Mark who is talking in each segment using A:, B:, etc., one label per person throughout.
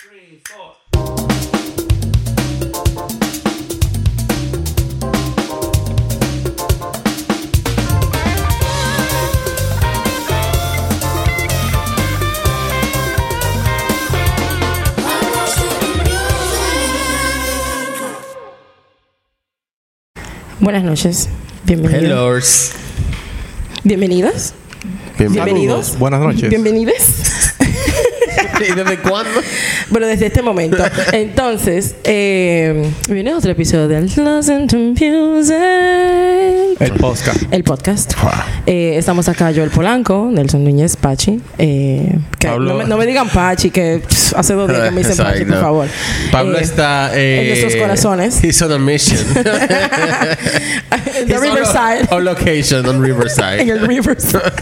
A: three, four.
B: Buenas noches. Bienvenidos.
C: Hellos.
B: Bienvenidos. Bienvenidos.
D: Buenas noches.
B: Bienvenidos.
C: ¿Y desde cuándo?
B: Bueno, desde este momento. Entonces, eh, viene otro episodio del Listen to Music.
D: El podcast.
B: El podcast. Eh, estamos acá yo, el Polanco, Nelson Núñez, Pachi. Eh, que
C: Pablo-
B: no, me, no me digan Pachi, que pff, hace dos días que me dicen Pachi, por favor.
C: Pablo
B: Eh,
C: está eh,
B: en nuestros corazones.
C: He's on a mission.
B: The
C: He's on a-
B: Riverside.
C: On location on
B: En
C: Riverside.
B: el Riverside.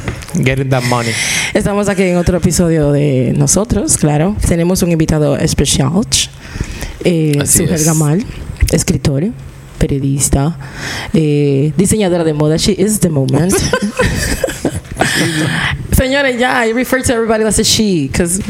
D: Getting that money.
B: Estamos aquí en otro episodio de nosotros, claro. Tenemos un invitado especial, eh,
C: es.
B: Gamal, escritor, periodista, eh, diseñadora de moda. She is the moment. Señores, ya, I refer to everybody as a she, because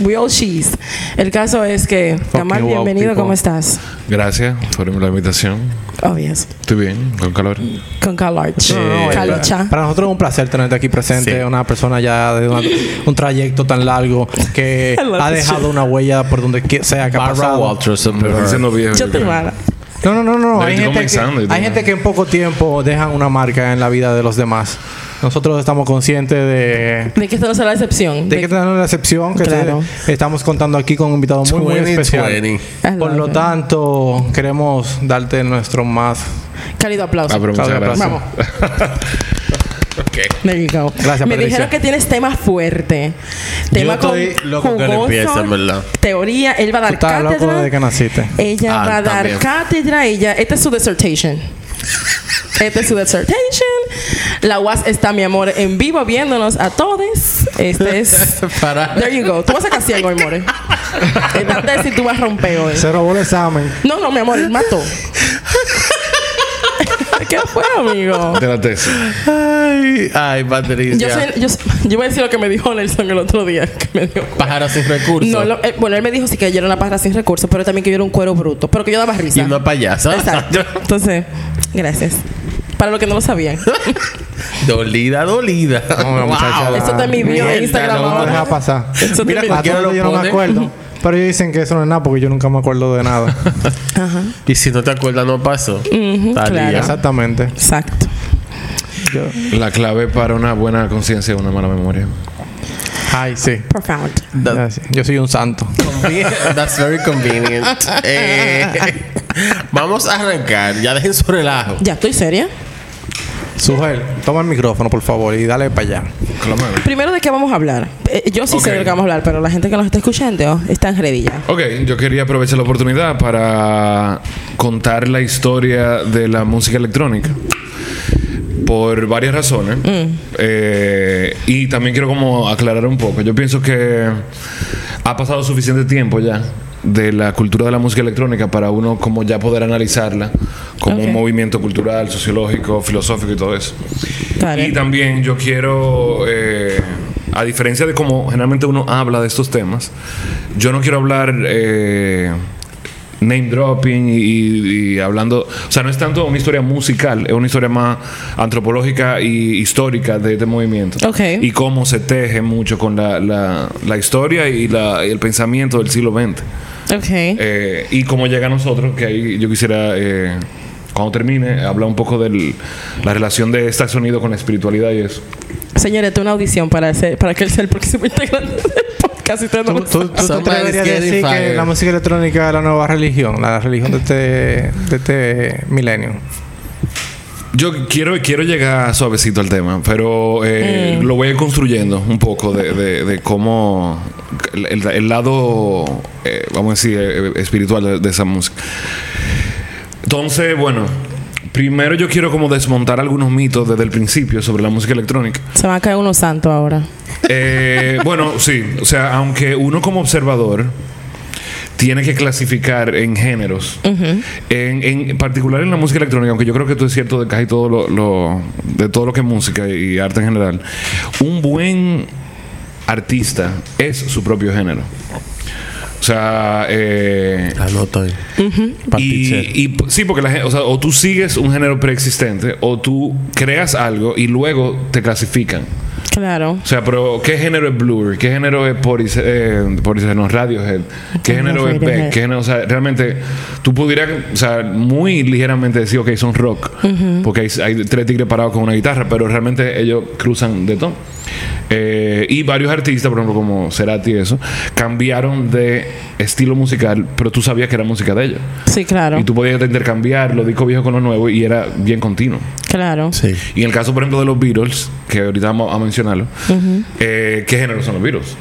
B: we all she's. El caso es que, Gamal,
D: wow
B: bienvenido,
D: people.
B: ¿cómo estás?
E: Gracias por la invitación.
B: Obvious.
E: Estoy bien, con calor.
B: Con.
D: No, no,
B: Calocha.
D: Para nosotros es un placer tenerte aquí presente.
C: Sí.
D: Una persona ya de una- un trayecto tan largo que ha dejado
B: shit.
D: una huella por donde sea que ha pasado.
C: Walters.
B: Yo te mala.
D: No, no, no, no. Hay gente, que, hay gente que en poco tiempo dejan una marca en la vida de los demás. Nosotros estamos conscientes de,
B: De que esto no será la excepción.
D: de que tenemos una excepción que
B: Claro.
D: te- estamos contando aquí con un invitado muy, muy
C: 2020.
D: especial. Por lo tanto, queremos darte nuestro más
B: Cálido aplauso.
E: Ah,
D: Claudia,
E: gracias.
B: Vamos.
D: Gracias,
B: Me
D: Patricia.
B: dijeron que tienes tema fuerte. Tema
C: estoy
B: con
C: loco que
B: jugoso,
C: empiece, en verdad.
B: Teoría. Él va a dar
D: loco
B: cátedra.
D: desde que naciste.
B: Ella
C: Ah,
B: va a dar
C: también.
B: cátedra. Ella, esta es su dissertation. Esta es su dissertation. La UAS está, mi amor, en vivo viéndonos a todos. Este es.
C: Para.
B: There you go. Tú vas a sacar ciego hoy, more. Esta tesis tú vas a romper hoy.
D: Se robó el examen.
B: No, no, mi amor, él mató. ¿Qué fue, amigo?
E: De la tesis.
C: Ay, ay, Patricia.
B: Yo, sé- yo, sé- yo voy a decir lo que me dijo Nelson el otro día. Que me dijo,
C: Pájaro sin recursos.
B: no, lo- eh, bueno, él me dijo sí que yo era una pájara sin recursos, pero también que yo era un cuero bruto, pero que yo daba risa.
C: Y una payasa.
B: Exacto. Entonces, gracias. Para los que no lo sabían.
C: dolida, dolida.
D: No, muchacha,
B: Eso está en mi bio de
C: Mierda,
B: Instagram
C: no,
D: No deja pasar.
B: Eso
C: Mira,
B: te-
D: A
C: cualquiera
D: todos
C: lo
D: yo no me acuerdo. Pero ellos dicen que eso no es nada porque yo nunca me acuerdo de nada.
B: Ajá.
C: Y si no te acuerdas, no pasó. Talía.
B: claro.
D: Exactamente.
B: Exacto.
D: Yo-
E: La clave para una buena conciencia es una mala memoria.
D: Ay, sí.
B: Profound.
C: That-.
D: Yo soy un santo.
C: That's very convenient. Eh, vamos a arrancar. Ya dejen su relajo.
B: Ya estoy seria.
D: Sujel, toma el micrófono, por favor, y dale para allá.
B: Primero, ¿de qué vamos a hablar? Eh, yo sí sé de lo que vamos a hablar, pero la gente que nos está escuchando está en ya.
E: Ok, yo quería aprovechar la oportunidad para contar la historia de la música electrónica. Por varias razones. Eh, y también quiero como aclarar un poco. Yo pienso que ha pasado suficiente tiempo ya de la cultura de la música electrónica para uno como ya poder analizarla como un movimiento cultural, sociológico, filosófico y todo eso. Y también yo quiero, eh, a diferencia de cómo generalmente uno habla de estos temas, yo no quiero hablar eh, name dropping y, y hablando, o sea, no es tanto una historia musical, es una historia más antropológica y histórica de este movimiento.
B: Ok.
E: Y cómo se teje mucho con la, la- la historia y, la- y el pensamiento del siglo XX.
B: Ok.
E: Eh, y cómo llega a nosotros, que ahí yo quisiera, eh, cuando termine, hablar un poco de la relación de este sonido con la espiritualidad y eso.
B: Señores, es una audición para, ser, para que él sea el próximo integrante y ustedes no
D: ¿Tú, tú, tú- tú te deberías decir que la música electrónica es la nueva religión, la religión de este, de este milenio.
E: Yo quiero, quiero llegar suavecito al tema, pero eh, lo voy a ir construyendo un poco de, de- de cómo el, el- el lado, eh, vamos a decir, eh, espiritual de, de esa música. Entonces, bueno, primero yo quiero como desmontar algunos mitos desde el principio sobre la música electrónica.
B: Se van a caer unos santos ahora.
E: Eh, bueno, sí. O sea, aunque uno como observador tiene que clasificar en géneros, en, en particular en la música electrónica, aunque yo creo que esto es cierto de casi todo lo, lo- de todo lo que es música y arte en general, un buen artista es su propio género. Sea, eh,
C: Anoto ahí.
E: y, sí, porque la gente, o sea, o tú sigues un género preexistente o tú creas algo y luego te clasifican.
B: Claro.
E: O sea, pero ¿qué género es Blur? ¿Qué género es Poris, eh, Poris- no, Radiohead? ¿Qué género es. Beck? ¿Qué género, o sea, realmente tú pudieras, o sea, muy ligeramente decir, ok, son rock, porque hay, hay tres tigres parados con una guitarra, pero realmente ellos cruzan de todo. Eh, y varios artistas, por ejemplo, como Cerati y eso, cambiaron de estilo musical, pero tú sabías que era música de ellos.
B: Sí, claro.
E: Y tú podías intercambiar los discos viejos con los nuevos y era bien continuo.
B: Claro.
C: Sí.
E: Y en el caso, por ejemplo, de los Beatles, que ahorita vamos a mencionarlo, eh, ¿qué género son los Beatles?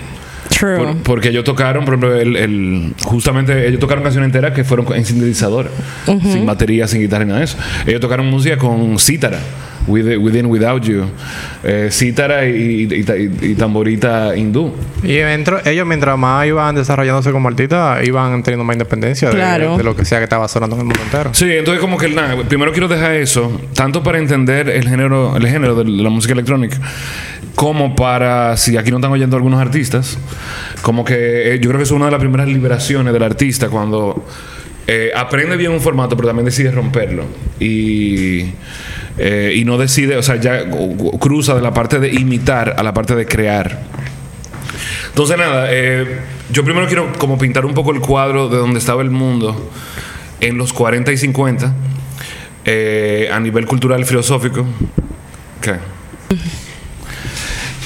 B: True.
E: Por- porque ellos tocaron, por ejemplo, el, el- justamente ellos tocaron canciones enteras que fueron en sintetizador, sin batería, sin guitarra, ni nada de eso. Ellos tocaron música con cítara, With- Within Without You, eh, cítara y, y- y- y tamborita hindú.
D: Y dentro- ellos mientras más iban desarrollándose como artistas, iban teniendo más independencia de, lo que sea que estaba sonando en el mundo entero.
E: Sí, entonces como que nada, primero quiero dejar eso, tanto para entender el género, el género de la música electrónica, como para, si aquí no están oyendo algunos artistas, como que eh, yo creo que es una de las primeras liberaciones del artista cuando eh, aprende bien un formato, pero también decide romperlo. Y, eh, y no decide, o sea, ya cruza de la parte de imitar a la parte de crear. Entonces, nada, eh, yo primero quiero como pintar un poco el cuadro de donde estaba el mundo en los 40 y 50 eh, a nivel cultural y filosófico. ¿Qué?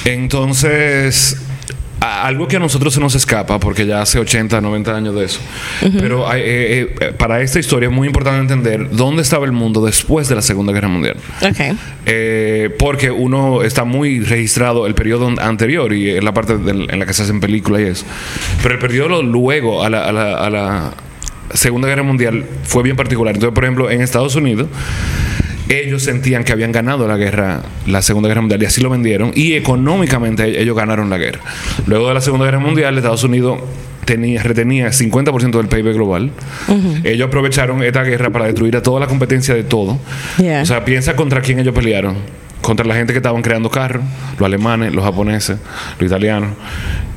E: Entonces, algo que a nosotros se nos escapa, porque ya hace 80, 90 años de eso, pero eh, eh, para esta historia es muy importante entender dónde estaba el mundo después de la Segunda Guerra Mundial. Eh, porque uno está muy registrado el periodo anterior y es la parte del- en la que se hacen películas y eso. Pero el periodo luego a la, a la- a la Segunda Guerra Mundial fue bien particular. Entonces, por ejemplo, en Estados Unidos, ellos sentían que habían ganado la guerra, la Segunda Guerra Mundial, y así lo vendieron. Y económicamente ellos ganaron la guerra. Luego de la Segunda Guerra Mundial, Estados Unidos tenía, retenía 50% del PIB global. Ellos aprovecharon esta guerra para destruir a toda la competencia de todo.
B: Yeah.
E: O sea, piensa contra quién ellos pelearon. Contra la gente que estaban creando carros, los alemanes, los japoneses, los italianos,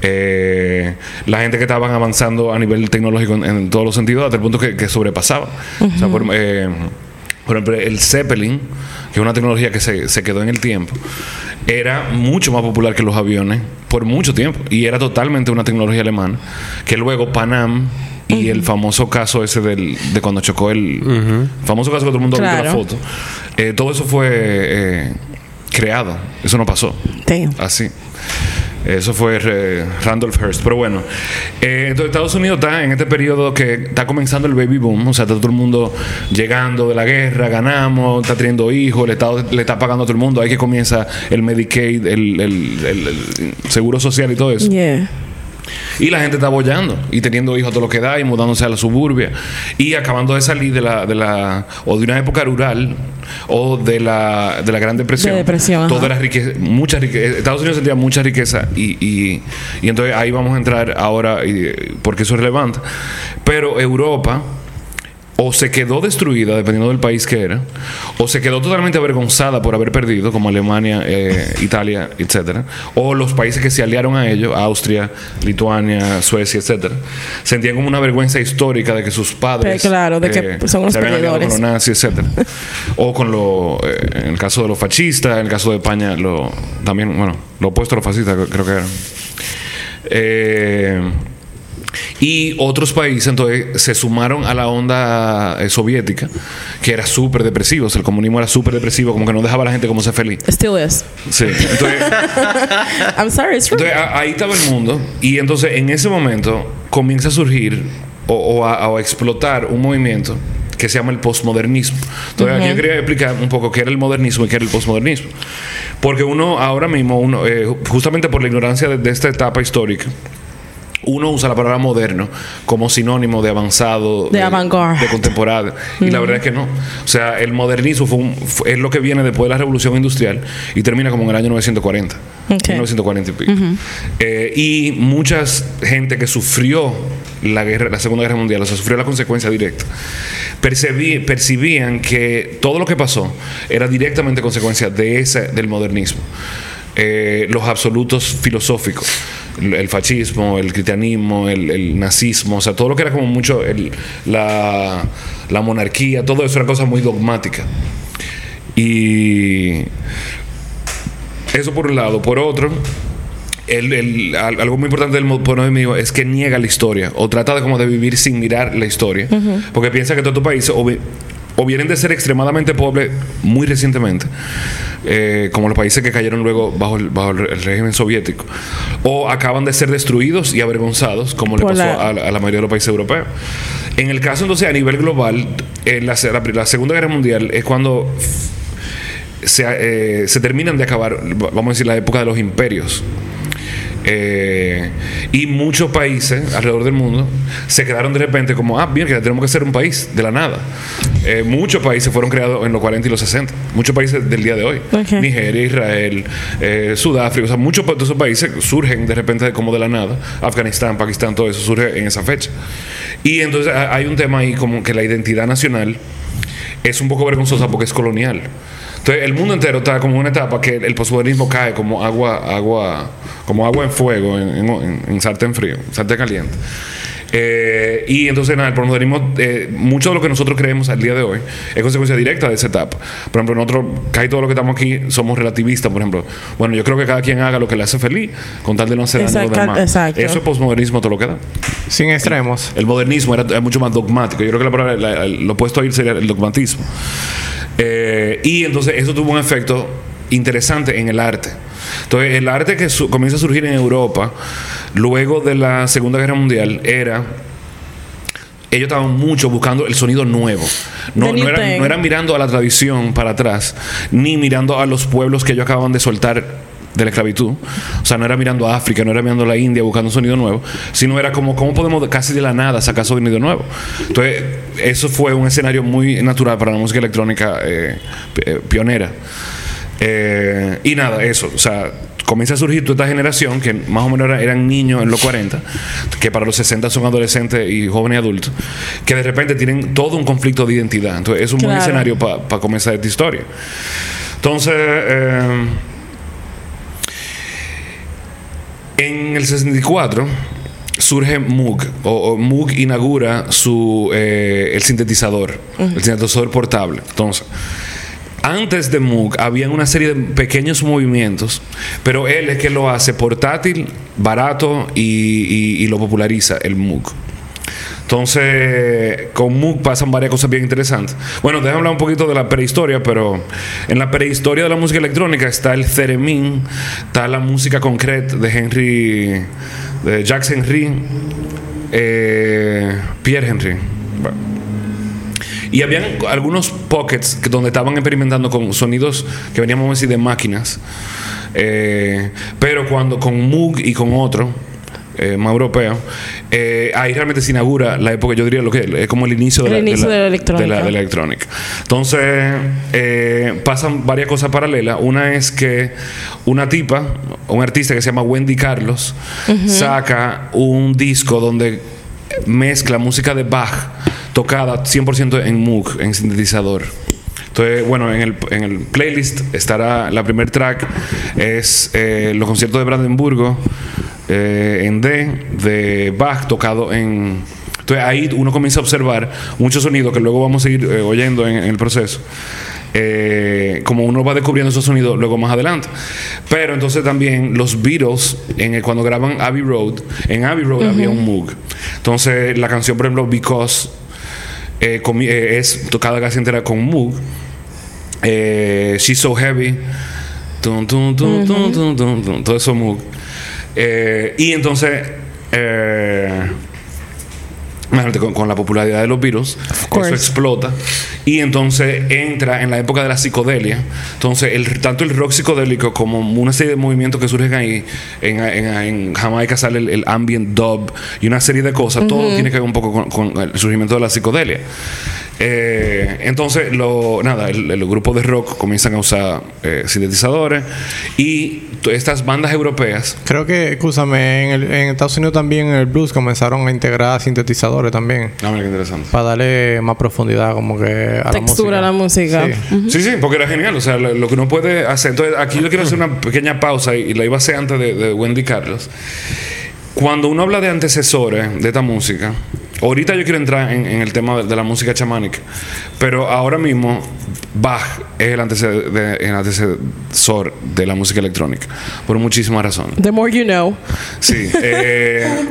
E: eh, la gente que estaban avanzando a nivel tecnológico en, en todos los sentidos, hasta el punto que, que sobrepasaba. O sea, por, eh, por ejemplo, el Zeppelin, que es una tecnología que se, se quedó en el tiempo, era mucho más popular que los aviones por mucho tiempo. Y era totalmente una tecnología alemana. Que luego Panam y el famoso caso ese del, de cuando chocó el famoso caso que todo el mundo ha visto la
B: Claro.
E: foto. Eh, todo eso fue eh, creado. Eso no pasó.
B: Damn.
E: Así. Eso fue eh, Randolph Hearst. Pero bueno, eh, Estados Unidos está en este periodo que está comenzando el baby boom. O sea, está todo el mundo llegando de la guerra, ganamos, está teniendo hijos, el Estado le está pagando a todo el mundo. Ahí que comienza el Medicaid, el, el- el- el seguro social y todo eso.
B: Yeah.
E: Y la gente está bollando y teniendo hijos a todo lo que da y mudándose a la suburbia y acabando de salir de la, de la o de una época rural o de la, de la Gran Depresión.
B: De depresión.
E: Toda la riqueza, mucha riqueza. Estados Unidos sentía mucha riqueza y, y, y entonces ahí vamos a entrar ahora y, porque eso es relevante. Pero Europa o se quedó destruida, dependiendo del país que era, o se quedó totalmente avergonzada por haber perdido, como Alemania, eh, Italia, etcétera, o los países que se aliaron a ello, Austria, Lituania, Suecia, etcétera, sentían como una vergüenza histórica de que sus padres
B: Pero claro, de que son unos
E: se habían aliado
B: perdedores.
E: con los nazis, etcétera, o con lo, eh, en el caso de los fascistas, en el caso de España, lo también, bueno, lo opuesto a los fascistas, creo que eran. Eh, y otros países entonces se sumaron a la onda eh, soviética, que era súper depresivo. O sea, el comunismo era súper depresivo, como que no dejaba a la gente como ser feliz.
B: Still is.
E: Sí. Entonces,
B: I'm sorry, it's true.
E: entonces, a- ahí estaba el mundo. Y entonces en ese momento comienza a surgir o, o a, o a explotar un movimiento que se llama el postmodernismo. Entonces aquí yo quería explicar un poco qué era el modernismo y qué era el postmodernismo. Porque uno ahora mismo, uno, eh, justamente por la ignorancia de- de esta etapa histórica, uno usa la palabra moderno como sinónimo de avanzado,
B: De avant-garde.
E: de contemporáneo. Y la verdad es que no. O sea, el modernismo fue un- fue- es lo que viene después de la revolución industrial y termina como en el año 940.
B: Ok.
E: 1940 y pico. Eh, y mucha gente que sufrió la, guerra, la Segunda Guerra Mundial, o sea, sufrió la consecuencia directa, percibí- percibían que todo lo que pasó era directamente consecuencia de ese, del modernismo. Eh, los absolutos filosóficos. El, fascismo, el cristianismo, el, el nazismo, o sea, todo lo que era como mucho el- la, la monarquía, todo eso era cosa muy dogmática. Y eso por un lado. Por otro, el- el- al- algo muy importante del modernismo es que niega la historia o trata de como de vivir sin mirar la historia. Porque piensa que todos estos países o, vi- o vienen de ser extremadamente pobres muy recientemente, eh, como los países que cayeron luego bajo el, bajo el régimen soviético, o acaban de ser destruidos y avergonzados, como le pasó
B: la-
E: a, la- a la mayoría de los países europeos. En el caso entonces a nivel global, en la, se- la- la Segunda Guerra Mundial es cuando se, eh, se terminan de acabar, vamos a decir, la época de los imperios. Eh, y muchos países alrededor del mundo se quedaron de repente como, ah, bien, que tenemos que ser un país de la nada. Eh, muchos países fueron creados en los 40 y los 60. Muchos países del día de hoy. Nigeria, Israel, eh, Sudáfrica. O sea, muchos de esos países surgen de repente como de la nada. Afganistán, Pakistán, todo eso surge en esa fecha. Y entonces ha- hay un tema ahí como que la identidad nacional es un poco vergonzosa porque es colonial. Entonces, el mundo entero está como en una etapa que el posmodernismo cae como agua, agua, como agua en fuego, en, en- en sartén frío, sartén caliente. Eh, y entonces, nada, el posmodernismo, eh, mucho de lo que nosotros creemos al día de hoy es consecuencia directa de esa etapa. Por ejemplo, nosotros, casi todo lo que estamos aquí, somos relativistas, por ejemplo. Bueno, yo creo que cada quien haga lo que le hace feliz, con tal de no hacer daño a los
B: Exacto,
E: demás.
B: exacto.
E: Eso es posmodernismo, todo lo que da.
D: Sin extremos.
E: El modernismo era, era mucho más dogmático. Yo creo que la palabra- la- lo opuesto a ir sería el dogmatismo. Eh, y entonces eso tuvo un efecto interesante en el arte. Entonces el arte que su- comienza a surgir en Europa luego de la Segunda Guerra Mundial era ellos estaban mucho buscando el sonido nuevo. No, no, eran, no eran mirando a la tradición para atrás, ni mirando a los pueblos que ellos acababan de soltar de la esclavitud. O sea, no era mirando a África, no era mirando a la India buscando un sonido nuevo, sino era como, ¿cómo podemos de- casi de la nada sacar sonido nuevo? Entonces, eso fue un escenario muy natural para la música electrónica eh, eh, pionera. Eh, y nada, eso, o sea, comienza a surgir toda esta generación que más o menos era- eran niños en los 40, que para los 60 son adolescentes y jóvenes y adultos, que de repente tienen todo un conflicto de identidad. Entonces, es un buen escenario para comenzar esta historia. Entonces, eh, en el 64 surge Moog, o, o Moog inaugura su, eh, el sintetizador, el sintetizador portable. Entonces, antes de Moog habían una serie de pequeños movimientos, pero él es que lo hace portátil, barato y, lo populariza, el Moog. Entonces, con Moog pasan varias cosas bien interesantes. Bueno, déjame hablar un poquito de la prehistoria, pero en la prehistoria de la música electrónica está el theremin, está la música concreta de Henry, de Jacques Henry, eh, Pierre Henry. Y habían algunos pockets que- donde estaban experimentando con sonidos que veníamos a decir de máquinas. Eh, pero cuando con Moog y con otro, eh, más europeo, eh, ahí realmente se inaugura la época, yo diría lo que es como el inicio de, la,
B: inicio de la electrónica.
E: de la- de la electrónica. Entonces, eh, pasan varias cosas paralelas. Una es que una tipa, un artista que se llama Wendy Carlos, saca un disco donde mezcla música de Bach tocada 100% en Moog, en sintetizador. Entonces, bueno, en el, en el playlist estará la primer track, es eh, los conciertos de Brandenburgo eh, en D, de Bach tocado en... Entonces ahí uno comienza a observar muchos sonidos que luego vamos a ir eh, oyendo en, en el proceso. Eh, como uno va descubriendo esos sonidos luego más adelante. Pero entonces también los Beatles, en el- cuando graban Abbey Road, en Abbey Road había un Moog. Entonces la canción, por ejemplo, Because, eh, eh, es tocada casi entera con Moog. Eh, She's So Heavy. Tum, todo eso Moog. Eh, y entonces, eh, con, con la popularidad de los virus, eso explota. Y entonces entra en la época de la psicodelia. Entonces, el, tanto el rock psicodélico como una serie de movimientos que surgen ahí, en, en- en Jamaica sale el, el ambient dub y una serie de cosas, todo tiene que ver un poco con, con el surgimiento de la psicodelia. Eh, entonces, lo, nada, el, el grupo de rock comienzan a usar eh, sintetizadores y estas bandas europeas
D: Creo que, escúchame, en, el- en Estados Unidos también en el blues comenzaron a integrar sintetizadores también.
E: Ah, mira qué interesante.
D: Para darle más profundidad como que a
B: Textura a la música.
D: Sí.
E: Sí, sí, porque era genial. O sea, lo, lo que uno puede hacer. Entonces, aquí yo quiero hacer una pequeña pausa y, y la iba a hacer antes de, de Wendy Carlos. Cuando uno habla de antecesores de esta música, ahorita yo quiero entrar en, en el tema de, de la música chamánica, pero ahora mismo Bach es el, antecesor de la música electrónica, por muchísimas razones.
B: The more you know.
E: Sí. eh,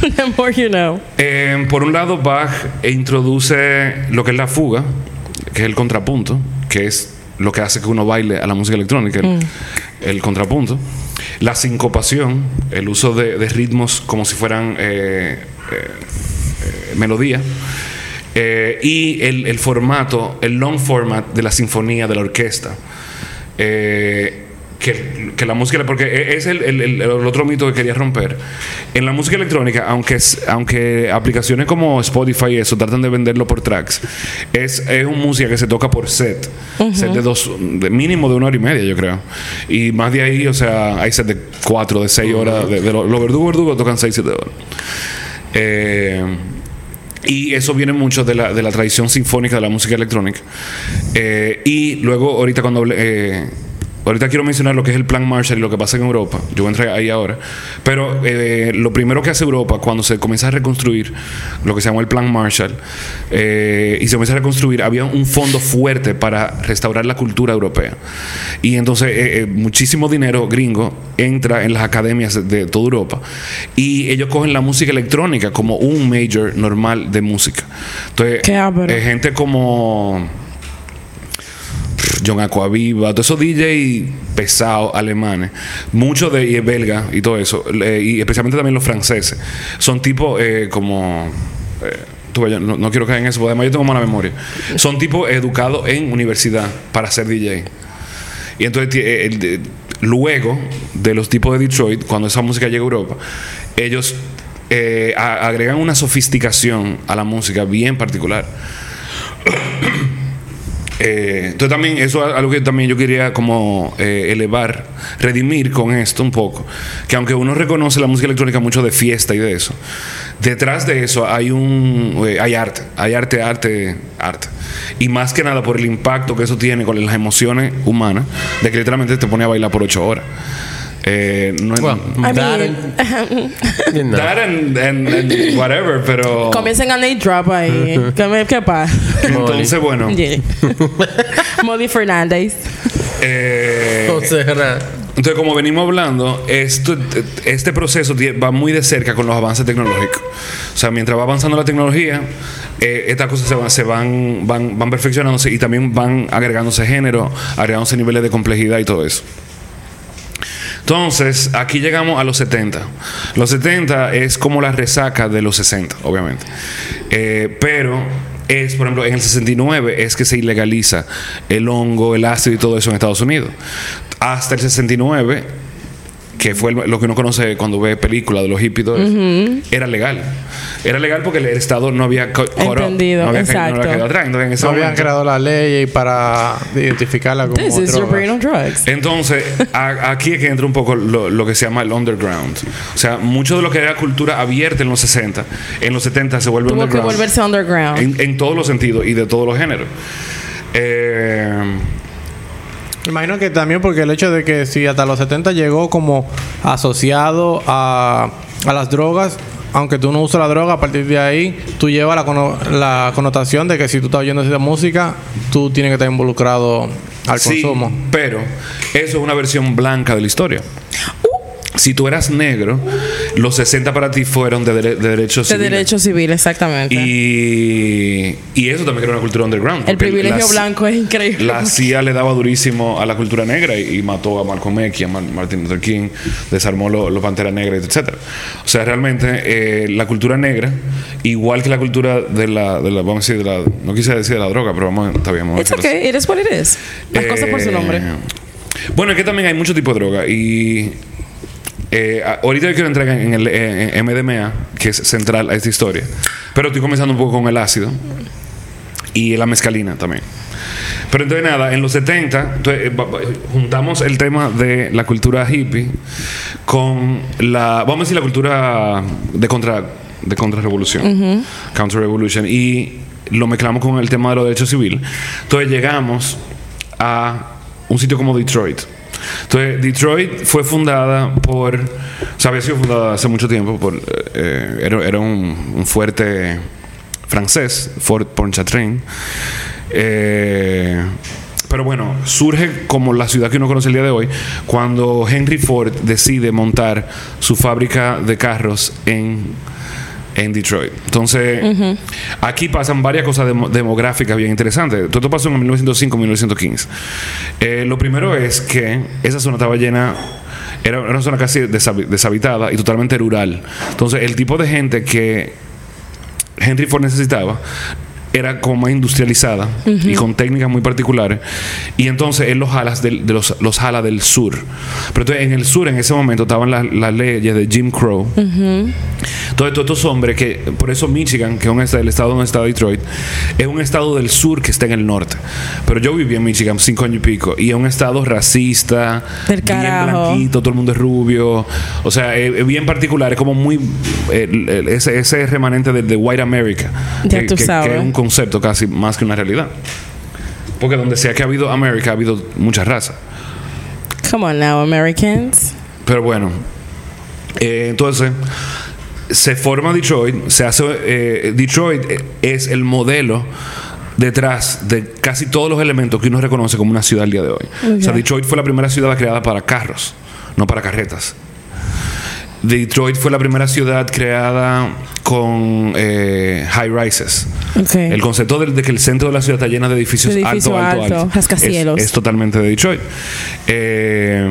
B: The more you know.
E: Eh, por un lado, Bach introduce lo que es la fuga, que es el contrapunto, que es lo que hace que uno baile a la música electrónica, el, el contrapunto. La sincopación, el uso de, de ritmos como si fueran eh, melodía. Eh, y el, el formato, el long format de la sinfonía, de la orquesta. Eh, que, que la música, porque e- es el, el- el- otro mito que quería romper. En la música electrónica, aunque, es- aunque aplicaciones como Spotify y eso tratan de venderlo por tracks, es, es una música que se toca por set. Set de dos, de mínimo de una hora y media, yo creo. Y más de ahí, o sea, hay set de cuatro, de seis horas. De, de los, los verdugos verdugos tocan seis, siete horas. Eh, y eso viene mucho de la, de la tradición sinfónica de la música electrónica. Eh, y luego, ahorita cuando eh, ahorita quiero mencionar lo que es el plan Marshall y lo que pasa en Europa. Yo voy a entrar ahí ahora. Pero eh, lo primero que hace Europa cuando se comienza a reconstruir lo que se llamó el plan Marshall eh, y se comienza a reconstruir, había un fondo fuerte para restaurar la cultura europea. Y entonces eh, muchísimo dinero gringo entra en las academias de, toda Europa y ellos cogen la música electrónica como un major normal de música. Entonces, gente como John Aquaviva, todos esos DJ pesados alemanes, muchos de y belga y todo eso, y especialmente también los franceses, son tipos eh, como. eh, no, quiero caer en eso, además yo tengo mala memoria. Son tipos educados en universidad para ser DJ. Y entonces, eh, luego de los tipos de Detroit, cuando esa música llega a Europa, ellos agregan una sofisticación a la música bien particular. Eh, entonces también eso es algo que también yo quería como eh, elevar, redimir con esto un poco, que aunque uno reconoce la música electrónica mucho de fiesta y de eso, detrás de eso hay un eh, hay arte, hay arte, arte, arte. Y más que nada por el impacto que eso tiene con las emociones humanas, de que literalmente te pone a bailar por ocho horas. Eh, no es-
C: Well, that
B: mean,
C: and
E: whatever, pero
B: Comiencen a name drop ahí. ¿Qué, me- qué pasa?
E: entonces bueno,
B: Yeah. Molly Fernández.
E: eh, Entonces, como venimos hablando, esto, este proceso va muy de cerca con los avances tecnológicos. O sea, mientras va avanzando la tecnología, eh, estas cosas se van, se van, van, van perfeccionándose y también van agregándose género, agregándose niveles de complejidad y todo eso. Entonces, aquí llegamos a los 70. Los 70 es como la resaca de los 60, obviamente. Eh, pero es, por ejemplo, en el 69 es que se ilegaliza el hongo, el ácido y todo eso en Estados Unidos. Hasta el 69, que fue el- lo que uno conoce cuando ve películas de los hippies era legal. Era legal porque el Estado no había co-
B: Entendido,
E: no había, no
B: exacto.
E: había quedado atrás. Entonces, en ese
D: No habían creado la ley para identificarla como
B: This is your
D: drogas.
B: brain on drugs.
E: Entonces, a- aquí es que entra un poco lo, lo que se llama el underground. O sea, mucho de lo que era cultura abierta en los 60, en los 70 se vuelve
B: Tuvo que
E: underground.
B: volverse underground.
E: En, en todos los sentidos y de todos los géneros. Eh,
D: Imagino que también porque el hecho de que si hasta los 70 llegó como asociado a, a las drogas, aunque tú no usas la droga, a partir de ahí tú llevas la, cono- la connotación de que si tú estás oyendo esa música, tú tienes que estar involucrado al
E: sí,
D: consumo.
E: pero eso es una versión blanca de la historia. Si tú eras negro, los 60 para ti fueron de, dere- de derechos
B: De
E: civiles.
B: exactamente.
E: Y, y eso también era una cultura underground.
B: el privilegio blanco es increíble.
E: La CIA le daba durísimo a la cultura negra y, y mató a Malcolm X, a Mar- Martin Luther King, desarmó los lo Pantera Negra, etc. O sea, realmente eh, la cultura negra, igual que la cultura de la, de la vamos a decir, de la, no quise decir de la droga, pero vamos, está bien, vamos a
B: It's okay, it is what it is. Las cosas por su
E: Eh,
B: nombre.
E: Bueno, es que también hay mucho tipo de droga y eh, ahorita yo quiero entrar en el en MDMA, que es central a esta historia, pero estoy comenzando un poco con el ácido. y la mezcalina también. Pero entonces nada, en los 70 entonces, eh, juntamos el tema de la cultura hippie con la, vamos a decir, la cultura de contra de contrarrevolución, counter revolution y lo mezclamos con el tema de los derechos civiles. Entonces llegamos a un sitio como Detroit. Entonces, Detroit fue fundada por. O sea, había sido fundada hace mucho tiempo por. eh, era, era un, fuerte francés, Fort Pontchartrain. Eh, pero bueno, surge como la ciudad que uno conoce el día de hoy cuando Henry Ford decide montar su fábrica de carros en, en Detroit. Entonces, aquí pasan varias cosas demo- demográficas bien interesantes. Todo esto pasó en 1905-1915. Eh, lo primero es que esa zona estaba llena era una zona casi deshabi- deshabitada y totalmente rural. Entonces, el tipo de gente que Henry Ford necesitaba era como más industrializada y con técnicas muy particulares. Y entonces él los jala del, de los, los jala del sur. Pero entonces en el sur en ese momento estaban las, las leyes de Jim Crow. Entonces todos estos hombres que, por eso Michigan, que es un estado, el estado donde está Detroit, es un estado del sur que está en el norte. Pero yo viví en Michigan cinco años y pico y es un estado racista,
B: Del
E: bien blanquito, todo el mundo es rubio. O sea, es, es bien particular, es como muy. eh, ese, ese remanente de, de White America.
B: Ya
E: que,
B: tú
E: que-
B: sabes.
E: que es un concepto casi más que una realidad. Porque donde sea que ha habido América, ha habido mucha raza.
B: Come on now, Americans.
E: Pero bueno, eh, entonces se forma Detroit, se hace eh, Detroit es el modelo detrás de casi todos los elementos que uno reconoce como una ciudad al día de hoy. O sea. Detroit fue la primera ciudad creada para carros, no para carretas. Detroit fue la primera ciudad creada con eh, high rises.
B: Ok.
E: El concepto de, de que el centro de la ciudad está lleno de edificios
B: Edificio
E: alto, alto,
B: alto.
E: Es, es totalmente de Detroit. Eh,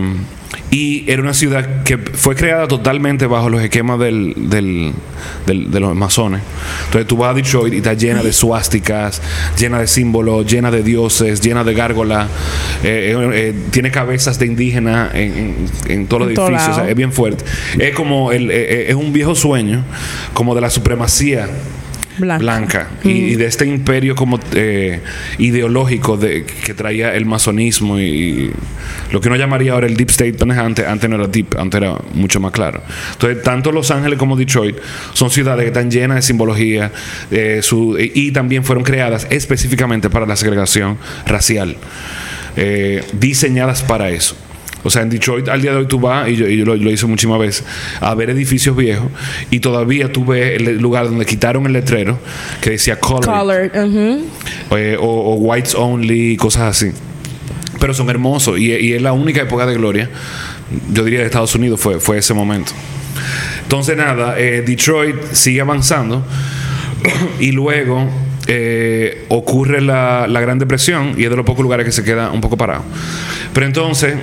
E: y era una ciudad que fue creada totalmente bajo los esquemas del, del- del- de los masones. Entonces tú vas a Detroit y está llena de suásticas, llena de símbolos, llena de dioses, llena de gárgolas. Eh, eh, eh, tiene cabezas de indígenas en, en- en todos los
B: En todo
E: edificios. O sea,
B: lado.
E: es bien fuerte. Es como el, es un viejo sueño, como de la supremacía
B: Blanca.
E: blanca. Y, y de este imperio como eh, ideológico de, que traía el masonismo y, y lo que uno llamaría ahora el deep state pero antes, antes no era deep antes era mucho más claro. Entonces tanto Los Ángeles como Detroit son ciudades que están llenas de simbología eh, su- y, y también fueron creadas específicamente para la segregación racial eh, diseñadas para eso o sea, en Detroit al día de hoy tú vas, y yo, y yo lo, lo hice muchísimas veces, a ver edificios viejos y todavía tú ves el lugar donde quitaron el letrero que decía Colored,
B: Colored. ujú.
E: eh, o, o Whites Only, cosas así. Pero son hermosos y, y es la única época de gloria, yo diría de Estados Unidos, fue, fue ese momento. Entonces, nada, eh, Detroit sigue avanzando y luego eh, ocurre la, la Gran Depresión y es de los pocos lugares que se queda un poco parado. Pero entonces,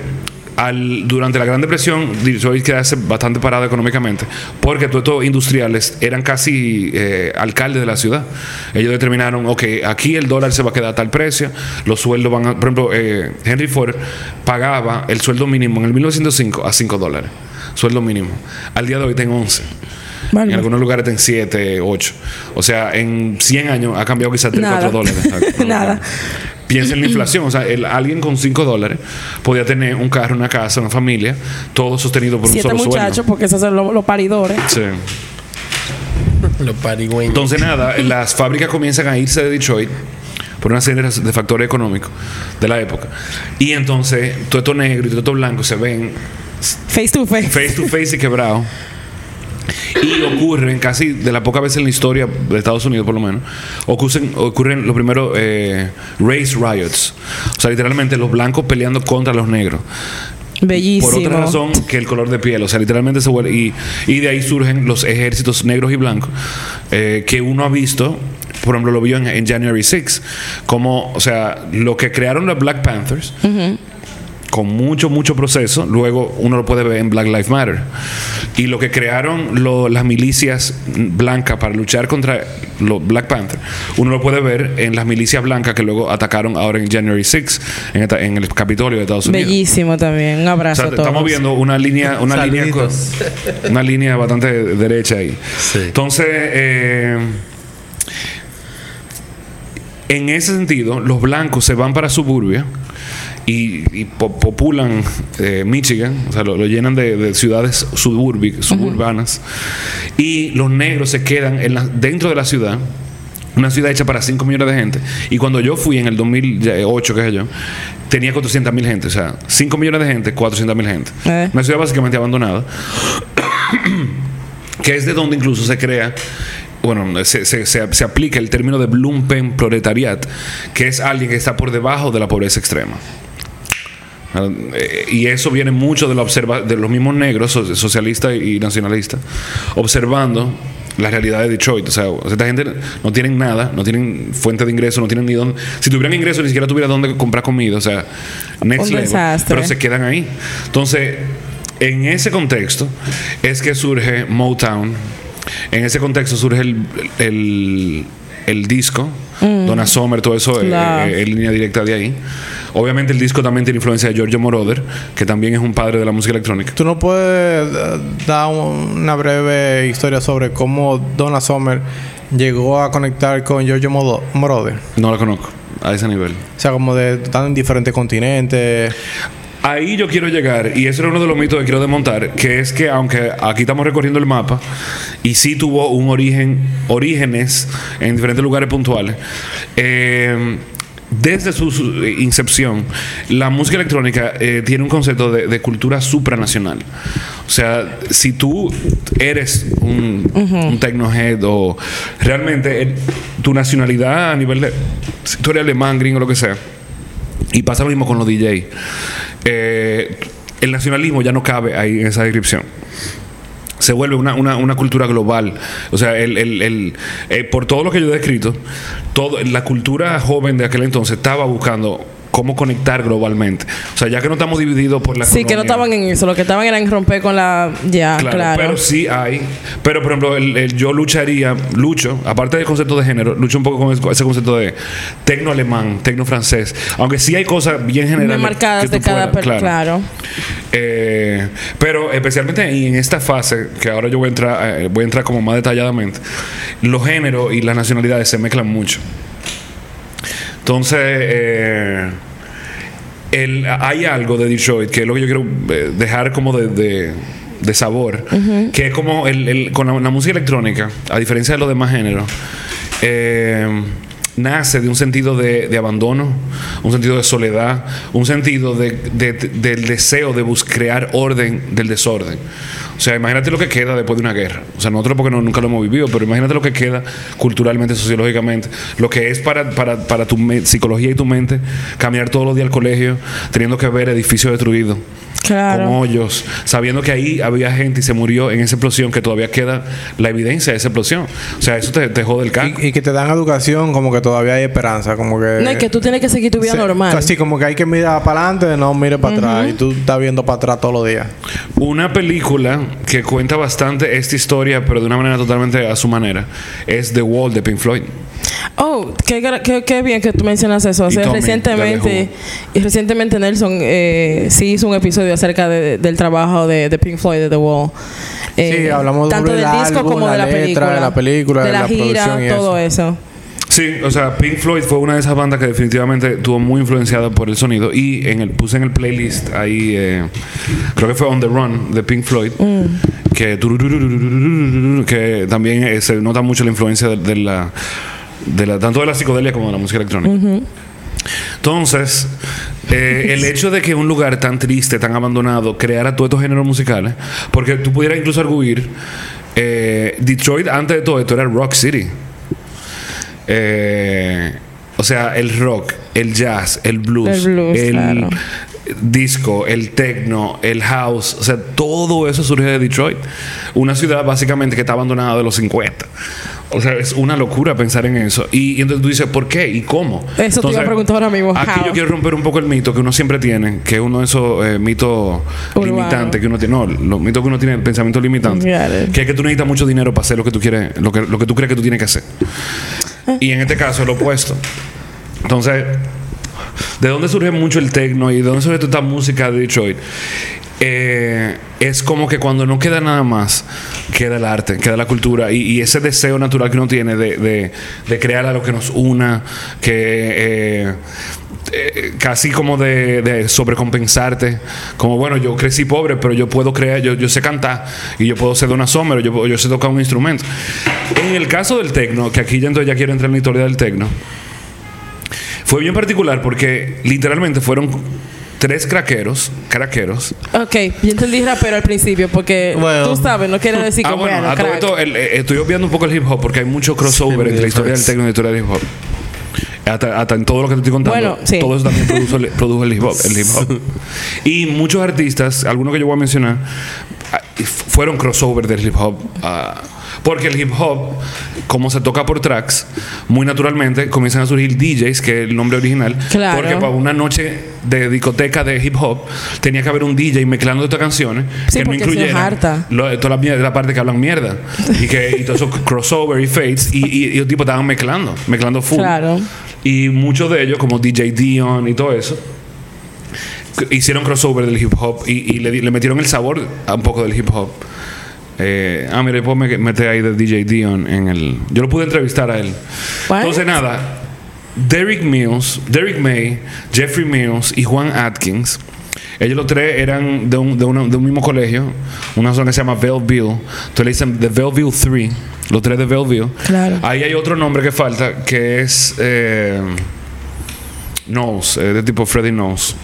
E: al, durante la Gran Depresión, Detroit quedase bastante parado económicamente porque todos estos industriales eran casi eh, alcaldes de la ciudad. Ellos determinaron, ok, aquí el dólar se va a quedar a tal precio, los sueldos van a. Por ejemplo, eh, Henry Ford pagaba el sueldo mínimo en el 1905 a 5 dólares. Sueldo mínimo. Al día de hoy en 11.
B: Vale.
E: En algunos lugares está en 7, 8. O sea, en 100 años ha cambiado quizás 3,
B: Nada.
E: 4 dólares.
B: Nada.
E: Piensa en la inflación. O sea, el- alguien con 5 dólares podía tener un carro, una casa, una familia, todo sostenido por un
B: Siete
E: solo
B: muchachos,
E: sueldo.
B: porque esos son los, los paridores.
E: Sí.
C: Los parigüeños.
E: Entonces, nada, las fábricas comienzan a irse de Detroit por una serie de factores económicos de la época. Y entonces, todo esto negro y todo esto blanco se ven
B: Face to face.
E: face to face y quebrado. Y ocurren casi de la poca vez en la historia de Estados Unidos, por lo menos, ocurren, ocurren los primeros eh, race riots. O sea, literalmente los blancos peleando contra los negros.
B: Bellísimo.
E: Por otra razón que el color de piel. O sea, literalmente se vuelve. Y, y de ahí surgen los ejércitos negros y blancos eh, que uno ha visto. Por ejemplo, lo vio en, en January 6. Como, o sea, lo que crearon los Black Panthers. Con mucho, mucho proceso, luego uno lo puede ver en Black Lives Matter. Y lo que crearon lo- las milicias blancas para luchar contra los Black Panthers, uno lo puede ver en las milicias blancas que luego atacaron ahora en January 6, en, esta- en el Capitolio de Estados Unidos.
B: Bellísimo también. Un
E: O
B: abrazo
E: sea,
B: a todos.
E: estamos viendo una línea, una línea, una línea bastante derecha ahí.
C: Sí.
E: Entonces, eh, En ese sentido, los blancos se van para suburbia y, y po- populan eh, Michigan, o sea, lo, lo llenan de, de ciudades suburbi- suburbanas, y los negros se quedan en la- dentro de la ciudad. Una ciudad hecha para 5 millones de gente. Y cuando yo fui en el 2008, qué sé yo, tenía 400 mil gente. O sea, 5 millones de gente, 400 mil gente.
B: Eh.
E: Una ciudad básicamente abandonada. que es de donde incluso se crea, bueno, se, se- se- se aplica el término de Blumpen proletariat, que es alguien que está por debajo de la pobreza extrema. Eh, Y eso viene mucho de, la observa de los mismos negros, so- socialistas y nacionalistas, observando la realidad de Detroit. O sea, esta gente no tienen nada, no tienen fuente de ingreso, no tienen ni dónde. Si tuvieran ingreso, ni siquiera tuvieran dónde comprar comida. O sea, next level. Pero se quedan ahí. Entonces, en ese contexto es que surge Motown. En ese contexto surge el, el, el disco, Donna Summer, todo eso eh,
B: Claro.
E: eh, en línea directa de ahí. Obviamente el disco también tiene influencia de Giorgio Moroder, que también es un padre de la música electrónica.
D: ¿Tú no puedes eh, dar un- una breve historia sobre cómo Donna Summer llegó a conectar con Giorgio Moroder?
E: No la conozco a ese nivel.
D: O sea, como de están en diferentes continentes.
E: Ahí yo quiero llegar, y ese era uno de los mitos que quiero desmontar, que es que aunque aquí estamos recorriendo el mapa, y sí tuvo un origen, orígenes en diferentes lugares puntuales, eh, desde su, su incepción, la música electrónica eh, tiene un concepto de, de cultura supranacional. O sea, si tú eres un, un technohead o realmente el- tu nacionalidad a nivel de... Si tú eres alemán, gringo, lo que sea, y pasa lo mismo con los DJ. Eh, el nacionalismo ya no cabe ahí en esa descripción. Se vuelve una, una- una cultura global. O sea, el, el- el- eh, por todo lo que yo he descrito, todo, la cultura joven de aquel entonces estaba buscando cómo conectar globalmente. O sea, ya que no estamos divididos por la
B: Sí, que no estaban en eso. Lo que estaban era en romper con la. Ya,
E: Claro,
B: claro.
E: pero sí hay. Pero, por ejemplo, el, el yo lucharía, lucho, aparte del concepto de género, lucho un poco con ese- concepto de tecno alemán, tecno francés. Aunque sí hay cosas bien generales.
B: Bien marcadas de cada.
E: puedas-
B: claro.
E: Eh, pero especialmente en esta fase, que ahora yo voy a entrar, eh, voy a entrar como más detalladamente, los géneros y las nacionalidades se mezclan mucho. Entonces, eh, el- hay algo de Detroit que es lo que yo quiero eh, dejar como de, de- de sabor, que es como el, el- con la, la música electrónica, a diferencia de los demás géneros, eh, nace de un sentido de, de abandono, un sentido de soledad, un sentido de- de- del deseo de bus- crear orden del desorden. O sea, imagínate lo que queda después de una guerra. O sea, nosotros porque no- nunca lo hemos vivido, pero imagínate lo que queda culturalmente, sociológicamente. Lo que es para, para, para tu psicología y tu mente caminar todos los días al colegio, teniendo que ver edificios destruidos,
B: Claro.
E: con hoyos, sabiendo que ahí había gente y se murió en esa explosión, que todavía queda la evidencia de esa explosión. O sea, eso te, te jode el carro.
D: Y, y que te dan educación como que todavía hay esperanza. Como que...
B: No, y que tú tienes que seguir tu vida
D: Se-
B: normal.
D: Así como que hay que mirar para adelante, no mire para atrás. Y tú estás viendo para atrás todos los días.
E: Una película que cuenta bastante esta historia, pero de una manera totalmente a su manera, es The Wall de Pink Floyd.
B: Oh, qué, qué, qué bien que tú mencionas eso. O
E: Y
B: sea,
E: Tommy,
B: recientemente, y recientemente Nelson eh, sí hizo un episodio acerca de- del trabajo de, de Pink Floyd de The Wall. Eh,
D: Sí, hablamos
B: tanto del
D: el
B: disco
D: álbum,
B: como
D: la
B: de la
D: letra,
B: película.
D: de la película,
B: de la,
D: la
B: gira,
D: producción y
B: todo eso.
E: Sí, o sea, Pink Floyd fue una de esas bandas que definitivamente estuvo muy influenciada por el sonido. Y en el, puse en el playlist ahí, eh, creo que fue On the Run de Pink Floyd, mm. que, también se nota mucho la influencia de, la, de, la, tanto de la psicodelia como de la música electrónica. Entonces, el hecho de que un lugar tan triste, tan abandonado, creara todos estos géneros musicales, porque tú pudieras incluso arguir, Detroit antes de todo esto era Rock City. Eh, o sea, el rock, el jazz, el blues,
B: El blues, claro.
E: disco, el techno, el house, o sea, todo eso surge de Detroit. Una ciudad básicamente que está abandonada de los 50. O sea, es una locura pensar en eso. Y, y entonces tú dices, ¿por qué? ¿Y cómo?
B: Eso te iba a preguntar ahora mismo,
E: Aquí
B: how?
E: yo quiero romper un poco el mito que uno siempre tiene, que es uno de esos eh, mitos
B: Urbano.
E: limitantes que uno tiene. No, los mitos que uno tiene, el pensamiento limitante. Que es que tú necesitas mucho dinero para hacer lo que tú quieres, lo que, lo que tú crees que tú tienes que hacer. Y en este caso lo opuesto. Entonces, ¿de dónde surge mucho el techno y de dónde surge toda esta música de Detroit? eh, es como que cuando no queda nada más, queda el arte, queda la cultura y, ese deseo natural que uno tiene de, crear algo que nos una, que eh, eh, casi como de, de sobrecompensarte, como bueno, yo crecí pobre, pero yo puedo crear, yo, yo sé cantar y yo puedo ser Donna Summer, yo, puedo- yo sé tocar un instrumento. En el caso del tecno, que aquí ya entonces ya quiero entrar en la historia del tecno, fue bien particular porque literalmente fueron tres craqueros, craqueros.
B: Ok, yo entendí rapero al principio porque
C: Bueno.
B: tú sabes, no quiere decir
E: Ah, bueno,
B: bueno,
E: a todo esto, el- eh, estoy obviando un poco el hip hop porque hay mucho crossover
C: Sí,
E: entre la historia del techno y la historia del hip hop. Hasta, hasta en todo lo que te estoy contando,
B: Bueno, sí.
E: todo eso también produjo el, produjo el hip hop. el hip hop. y muchos artistas, algunos que yo voy a mencionar, ah, fueron crossover del hip hop. ah, porque el hip hop, como se toca por tracks, muy naturalmente comienzan a surgir DJs, que es el nombre original.
B: Claro.
E: Porque para una noche de discoteca de hip hop tenía que haber un DJ mezclando estas canciones
B: Sí,
E: que no incluyeran lo- toda la, la parte que hablan mierda y que y todo eso crossover y fades y, y, y los tipos estaban mezclando mezclando full
B: Claro.
E: Y muchos de ellos como DJ Dion y todo eso hicieron crossover del hip hop y, y le, metieron el sabor a un poco del hip hop Eh, ah mira después me meter ahí de DJ Dion en el yo lo pude entrevistar a él entonces nada Derrick Mills, Derrick May, Jeffrey Mills y Juan Atkins. Ellos los tres eran de un, de una- de un mismo colegio, una zona que se llama Belleville. Entonces le dicen The Belleville 3, los tres de Belleville.
B: Claro.
E: Ahí hay otro nombre que falta, que es eh, Knowles, eh, de tipo Freddy Knowles.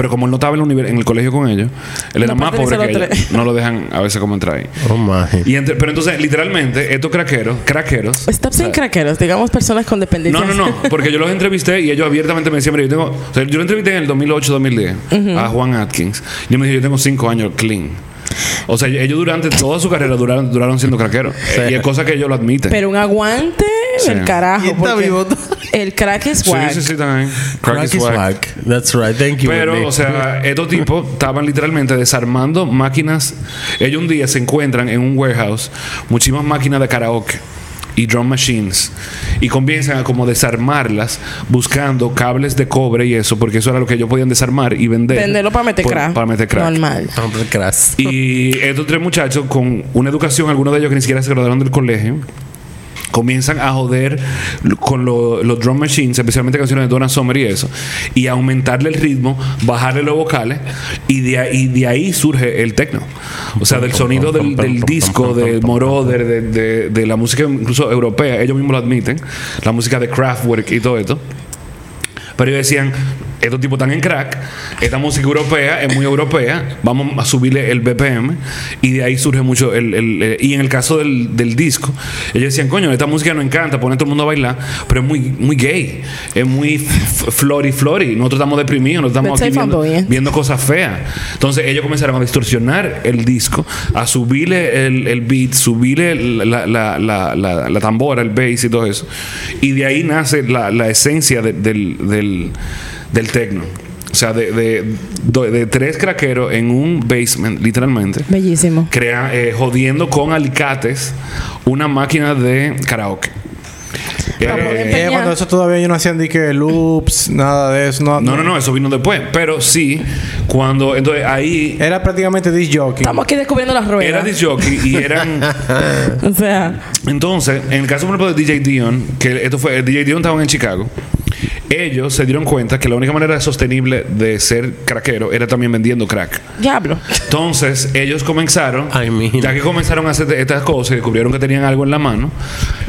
E: Pero como él no estaba en, la en el colegio con ellos, él era
B: No
E: más pobre que ellos. No lo dejan a veces como entrar ahí.
C: Oh my.
E: Y entre- pero entonces, literalmente, estos craqueros, craqueros.
B: Stop saying craqueros, digamos personas con dependencia.
E: No, no, no, porque yo los entrevisté y ellos abiertamente me decían, mira, yo tengo, o sea, yo lo entrevisté en el 2008-2010 a Juan Atkins. Y él me dijo, yo tengo cinco años clean. O sea, ellos durante toda su carrera duraron, duraron siendo craqueros. Y es cosa que ellos lo admiten.
B: Pero un aguante
E: Sí.
B: del carajo.
C: Y está
B: porque
C: vivo.
B: El crack es
E: sí,
B: swag.
E: sí, sí, también. Crack,
C: Crack
E: is
C: is
E: whack.
C: whack. That's right. Thank you.
E: Pero, o sea, estos tipos estaban literalmente desarmando máquinas. Ellos un día se encuentran en un warehouse muchísimas máquinas de karaoke y drum machines y comienzan a como desarmarlas buscando cables de cobre y eso porque eso era lo que ellos podían desarmar y vender
B: Venderlo para meter
E: por-
B: crack.
E: para meter crack
B: Normal.
E: Y estos tres muchachos con una educación algunos de ellos que ni siquiera se graduaron del colegio comienzan a joder con lo- los drum machines, especialmente canciones de Donna Summer y eso, y aumentarle el ritmo, bajarle los vocales, y de ahí, de ahí surge el techno. O sea, del sonido del, disco, de Moroder, de, de- de la música incluso europea, ellos mismos lo admiten, la música de Kraftwerk y todo esto. Pero ellos decían, estos tipos están en crack, esta música europea es muy europea, vamos a subirle el BPM y de ahí surge mucho el... el- eh, y en el caso del, del disco, ellos decían, coño, esta música nos encanta, pone a todo el mundo a bailar, pero es muy, muy gay, es muy flori flori, nosotros estamos deprimidos, nosotros estamos aquí viendo,
B: flamboyant.
E: viendo cosas feas. Entonces ellos comenzaron a distorsionar el disco, a subirle el, el beat, subirle la, la, la, la, la tambora, el bass y todo eso. Y de ahí nace la, la esencia de- del, del, del techno. O sea, de, de, de- de tres craqueros en un basement, literalmente.
B: Bellísimo.
E: Crea, eh, jodiendo con alicates una máquina de karaoke. Eh,
D: Eh, cuando eso todavía ellos no hacían loops, nada de eso. No,
E: no, no, no, eso vino después. Pero sí, cuando. Entonces ahí
D: Era prácticamente disc jockey.
B: Estamos aquí descubriendo las ruedas.
E: Era disc jockey y eran.
B: O sea,
E: Entonces, en el caso, por ejemplo, de DJ Dion, que esto fue. DJ Dion estaban en Chicago. Ellos se dieron cuenta que la única manera sostenible de ser craquero era también vendiendo crack.
B: diablo.
E: Entonces, ellos comenzaron,
C: I mean.
E: ya que comenzaron a hacer estas cosas y descubrieron que tenían algo en la mano,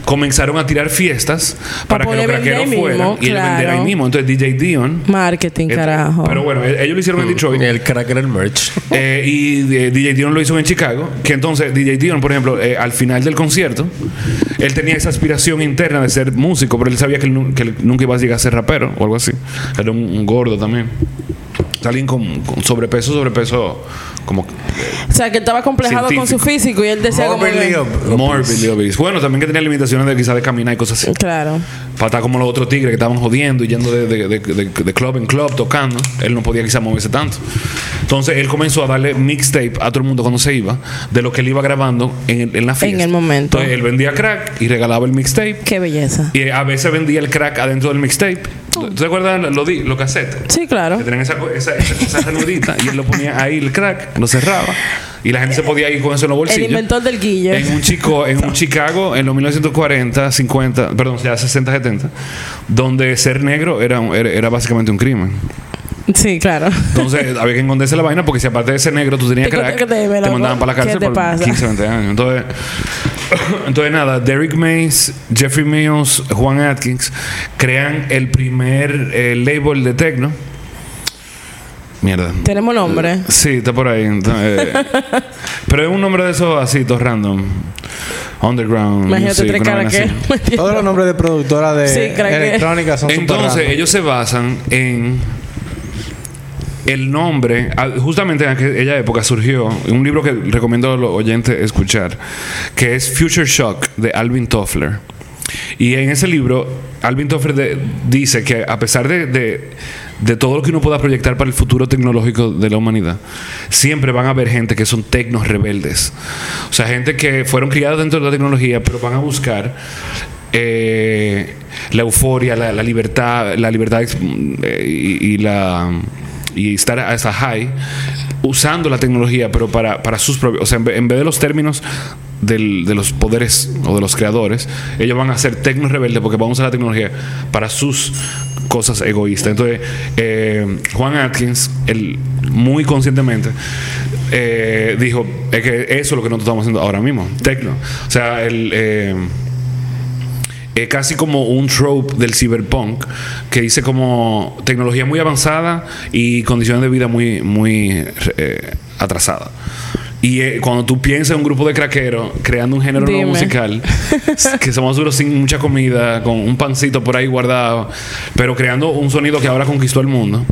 E: comenzaron a tirar fiestas para,
B: Para
E: que los craqueros
B: ahí
E: fueran
B: mismo,
E: y ellos vender ahí
B: claro.
E: mismo. Entonces, DJ Dion.
B: Marketing,
E: eh,
B: carajo.
E: Pero bueno, eh, ellos lo hicieron en Detroit.
C: El crack era el merch.
E: Eh, y eh, DJ Dion lo hizo en Chicago. Que entonces DJ Dion, por ejemplo, eh, al final del concierto, él tenía esa aspiración interna de ser músico, pero él sabía que él, nu- que él nunca iba a llegar a ser rapero o algo así. Era un, un gordo también. Alguien con, con sobrepeso, sobrepeso, como
B: o sea, que estaba complejado con su físico y él decía como
C: Morbidly ob-
E: obese. Bueno, también que tenía limitaciones de quizás de caminar y cosas así.
B: Claro.
E: Para estar como los otros tigres que estaban jodiendo y yendo de, de- de- de- club en club tocando. Él no podía quizás moverse tanto. Entonces él comenzó a darle mixtape a todo el mundo cuando se iba de lo que él iba grabando en, el- en la fiesta.
B: el momento.
E: Entonces él vendía crack y regalaba el mixtape.
B: Qué belleza.
E: Y a veces vendía el crack adentro del mixtape. ¿Tú te acuerdas lo los cassettes?
B: Sí, claro.
E: Que tenían esa, esa, esa, esa y él lo ponía ahí el crack, lo cerraba y la gente se podía ir con eso en los
B: El
E: bolsillos.
B: inventor del guille.
E: En un chico, en un Chicago, en los 1940, 50, perdón, ya 60, 70, donde ser negro era, era, era básicamente un crimen.
B: Sí, claro.
E: Entonces había que esconderse la vaina porque si aparte de ser negro tú tenías
B: Te-
E: crack,
B: te- te-
E: mandaban para la
B: ¿qué
E: cárcel por
B: pasa?
E: 15, 20 años. Entonces, entonces nada, Derek Mays, Jeffrey Mills, Juan Atkins crean el primer eh, label de techno. Mierda.
B: Tenemos nombre.
E: Sí, está por ahí. Entonces, eh, pero es un nombre de esos así, todo random. Underground.
B: Imagínate
E: music,
B: tres caras que.
D: Todos los nombres de productora de
B: Sí,
D: electrónica son
E: Entonces, ellos se basan en el nombre, ah, justamente en aquella época surgió un libro que recomiendo a los oyentes escuchar, que es Future Shock de Alvin Toffler. Y en ese libro, Alvin Toffler de- dice que a pesar de, de- de todo lo que uno pueda proyectar para el futuro tecnológico de la humanidad, siempre van a haber gente que son tecnos rebeldes. O sea, gente que fueron criados dentro de la tecnología, pero van a buscar eh, la euforia, la, libertad, la libertad eh, y, estar a esa high usando la tecnología, pero para, para sus propios, o sea, en vez, de los términos de los poderes o de los creadores, ellos van a ser tecnos rebeldes porque van a usar la tecnología para sus cosas egoístas. Entonces, eh, Juan Atkins, él muy conscientemente eh, dijo es que eso es lo que nosotros estamos haciendo ahora mismo, tecno. O sea, el eh, es casi como un trope del cyberpunk que dice como tecnología muy avanzada y condiciones de vida muy muy eh, atrasadas. Y eh, cuando tú piensas en un grupo de craqueros creando un género nuevo musical, que somos duros sin mucha comida, con un pancito por ahí guardado, pero creando un sonido que ahora conquistó el mundo,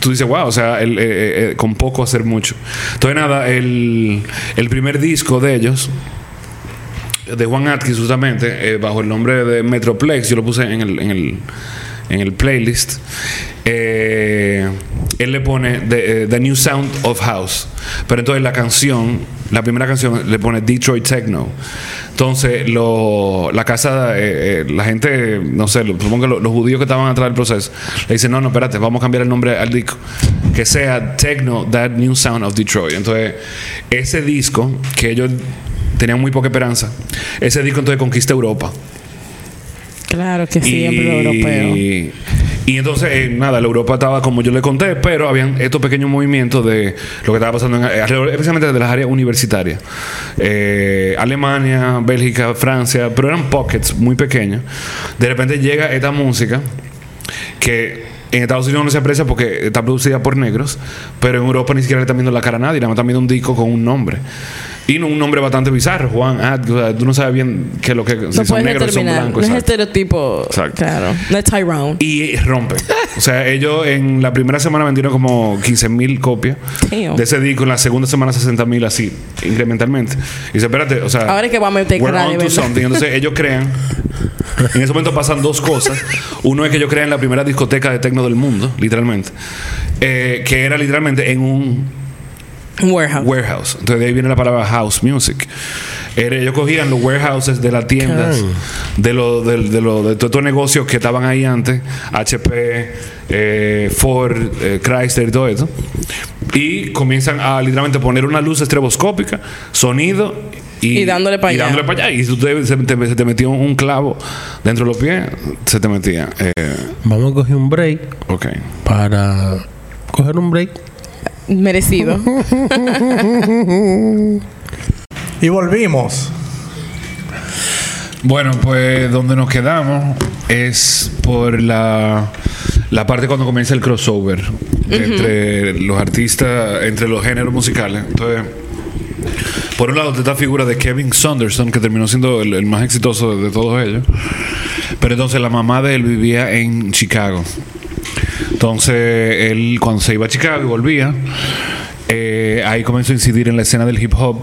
E: tú dices, wow, o sea, el- eh, eh, eh, con poco hacer mucho. Entonces, nada, el, el primer disco de ellos, de Juan Atkins, justamente, eh, bajo el nombre de Metroplex, yo lo puse en el, en el, en el playlist. Eh, él le pone the, eh, the New Sound of House. Pero entonces la canción, la primera canción, le pone Detroit Techno. Entonces, lo, la casa, eh, eh, la gente, no sé, lo- supongo que lo- los judíos que estaban atrás del proceso, le dicen, no, no, espérate, vamos a cambiar el nombre al disco. Que sea Techno, That New Sound of Detroit. Entonces, ese disco, que ellos tenían muy poca esperanza, ese disco entonces conquista Europa.
B: Claro que siempre lo europeo.
E: Y entonces, eh, nada, la Europa estaba como yo le conté, pero habían estos pequeños movimientos de lo que estaba pasando en, especialmente de las áreas universitarias. Eh, Alemania, Bélgica, Francia, pero eran pockets muy pequeños. De repente llega esta música que en Estados Unidos no se aprecia porque está producida por negros, pero en Europa ni siquiera le están viendo la cara a nadie, nada más están viendo un disco con un nombre. Y no- un nombre bastante bizarro, Juan Ad, o sea, tú no sabes bien qué es lo que si son negros o son blancos.
B: No es
E: exacto.
B: estereotipo.
E: Exacto.
B: Claro. No es Tyrone.
E: Y rompen. O sea, ellos en la primera semana vendieron como 15 mil copias
B: Damn.
E: de ese disco. En la segunda semana 60 mil así, incrementalmente. Y dice, espérate, o sea...
B: Ahora es que vamos a meter.
E: Entonces ellos crean... En ese momento pasan dos cosas. Uno es que ellos crean la primera discoteca de techno del mundo, literalmente. Eh, que era literalmente en un
B: Warehouse.
E: warehouse. Entonces de ahí viene la palabra house music. Era- ellos cogían los warehouses de las tiendas, de los de, de, lo- de todos estos negocios que estaban ahí antes, HP, eh, Ford, eh, Chrysler y todo eso, y comienzan a literalmente poner una luz estroboscópica, sonido y,
B: Y dándole pa'
E: y
B: allá.
E: dándole para allá. Y si te- se, te, se te metía un clavo dentro de los pies, se te metía. Eh,
C: Vamos a coger un break
E: ok.
C: para coger un break.
B: Merecido.
D: Y volvimos.
E: Bueno, pues donde nos quedamos es por la, la parte cuando comienza el crossover entre los artistas, entre los géneros musicales. Entonces, por un lado está esta figura de Kevin Saunderson, que terminó siendo el, el más exitoso de, de todos ellos. Pero entonces la mamá de él vivía en Chicago. Entonces, él cuando se iba a Chicago y volvía, eh, ahí comenzó a incidir en la escena del hip hop.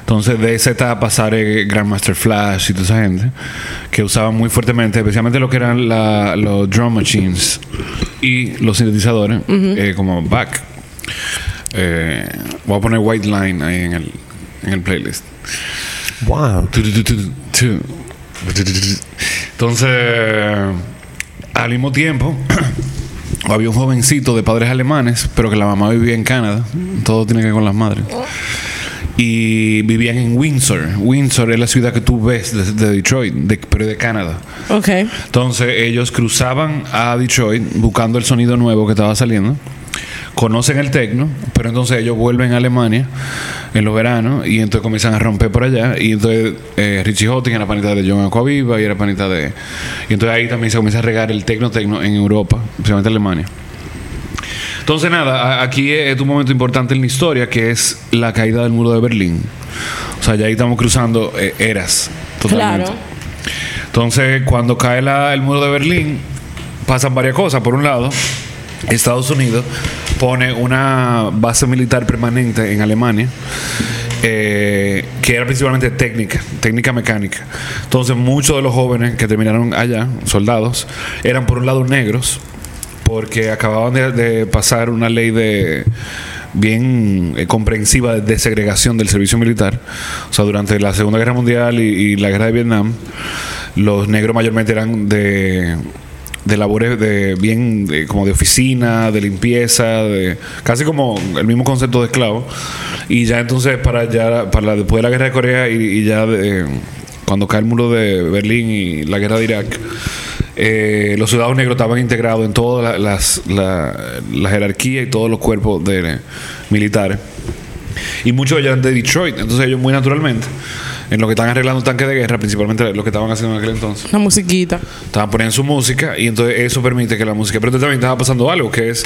E: Entonces, de esa etapa sale Grandmaster Flash y toda esa gente que usaban muy fuertemente, especialmente lo que eran la- los drum machines y los sintetizadores, eh, como back. Eh, voy a poner White Line ahí en el, en el playlist.
C: Wow.
E: Entonces, al mismo tiempo, había un jovencito de padres alemanes, pero que la mamá vivía en Canadá. Todo tiene que ver con las madres. Y vivían en Windsor. Windsor es la ciudad que tú ves de, de Detroit, de- pero de Canadá.
B: Ok.
E: Entonces ellos cruzaban a Detroit buscando el sonido nuevo que estaba saliendo. Conocen el tecno, pero entonces ellos vuelven a Alemania en los veranos y entonces comienzan a romper por allá. Y entonces eh, Richie Houghton era panita de John Aquaviva y era panita de. Y entonces ahí también se comienza a regar el tecno tecno en Europa, especialmente Alemania. Entonces, nada, aquí es un momento importante en la historia que es la caída del muro de Berlín. O sea, ya ahí estamos cruzando eh, eras. Totalmente.
B: Claro.
E: Entonces, cuando cae la- el muro de Berlín, pasan varias cosas. Por un lado, Estados Unidos pone una base militar permanente en Alemania. eh, que era principalmente técnica, técnica mecánica. Entonces muchos de los jóvenes que terminaron allá, soldados, eran por un lado negros, porque acababan de, pasar una ley de bien eh, comprensiva de desegregación del servicio militar. O sea, durante la Segunda Guerra Mundial y la Guerra de Vietnam, los negros mayormente eran de de labores de bien como de oficina, de limpieza, de casi como el mismo concepto de esclavo. Y ya entonces para ya para después de la guerra de Corea y, y ya de- cuando cae el muro de Berlín y la guerra de Irak, eh, los ciudadanos negros estaban integrados en todas la- las la, la jerarquía y todos los cuerpos de militares. Y muchos de eran de Detroit, entonces ellos muy naturalmente en lo que estaban arreglando tanques de guerra, principalmente lo que estaban haciendo en aquel entonces.
B: Una musiquita.
E: Estaban poniendo su música y entonces eso permite que la música. Pero también estaba pasando algo, que es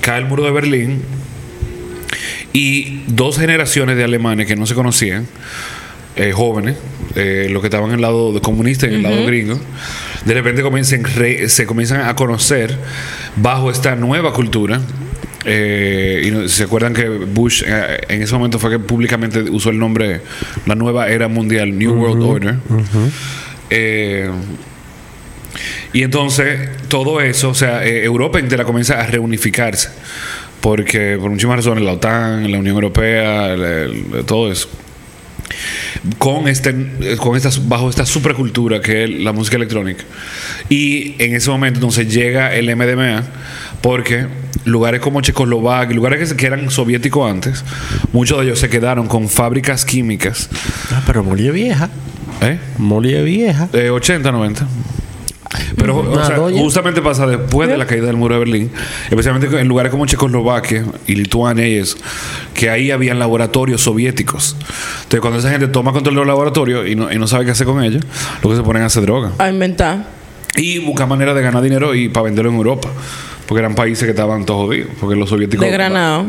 E: cae el muro de Berlín y dos generaciones de alemanes que no se conocían, eh, jóvenes, eh, los que estaban en el lado comunista y en el lado gringo, de repente comienzan re- se comienzan a conocer bajo esta nueva cultura. Eh, y no- se acuerdan que Bush eh, en ese momento fue que públicamente usó el nombre la nueva era mundial New World Order Eh, y entonces todo eso, o sea, eh, Europa entera comienza a reunificarse. Porque por muchísimas razones, la OTAN, la Unión Europea, el- el- todo eso. Con este, con esta, bajo esta supercultura que es la música electrónica. Y en ese momento entonces llega el MDMA, porque lugares como Checoslovaquia, lugares que, se- que eran soviéticos antes, muchos de ellos se quedaron con fábricas químicas.
C: Ah, pero es vieja.
E: ¿Eh?
C: Vieja.
E: Eh, 80, 90. Pero o sea, justamente pasa después de la caída del muro de Berlín, especialmente en lugares como Checoslovaquia y Lituania y eso, que ahí habían laboratorios soviéticos. Entonces, cuando esa gente toma control de los laboratorios y no, y no sabe qué hacer con ellos, lo que se ponen a hacer droga.
B: A inventar.
E: Y buscar maneras de ganar dinero y para venderlo en Europa. Porque eran países que estaban todos jodidos. Porque los soviéticos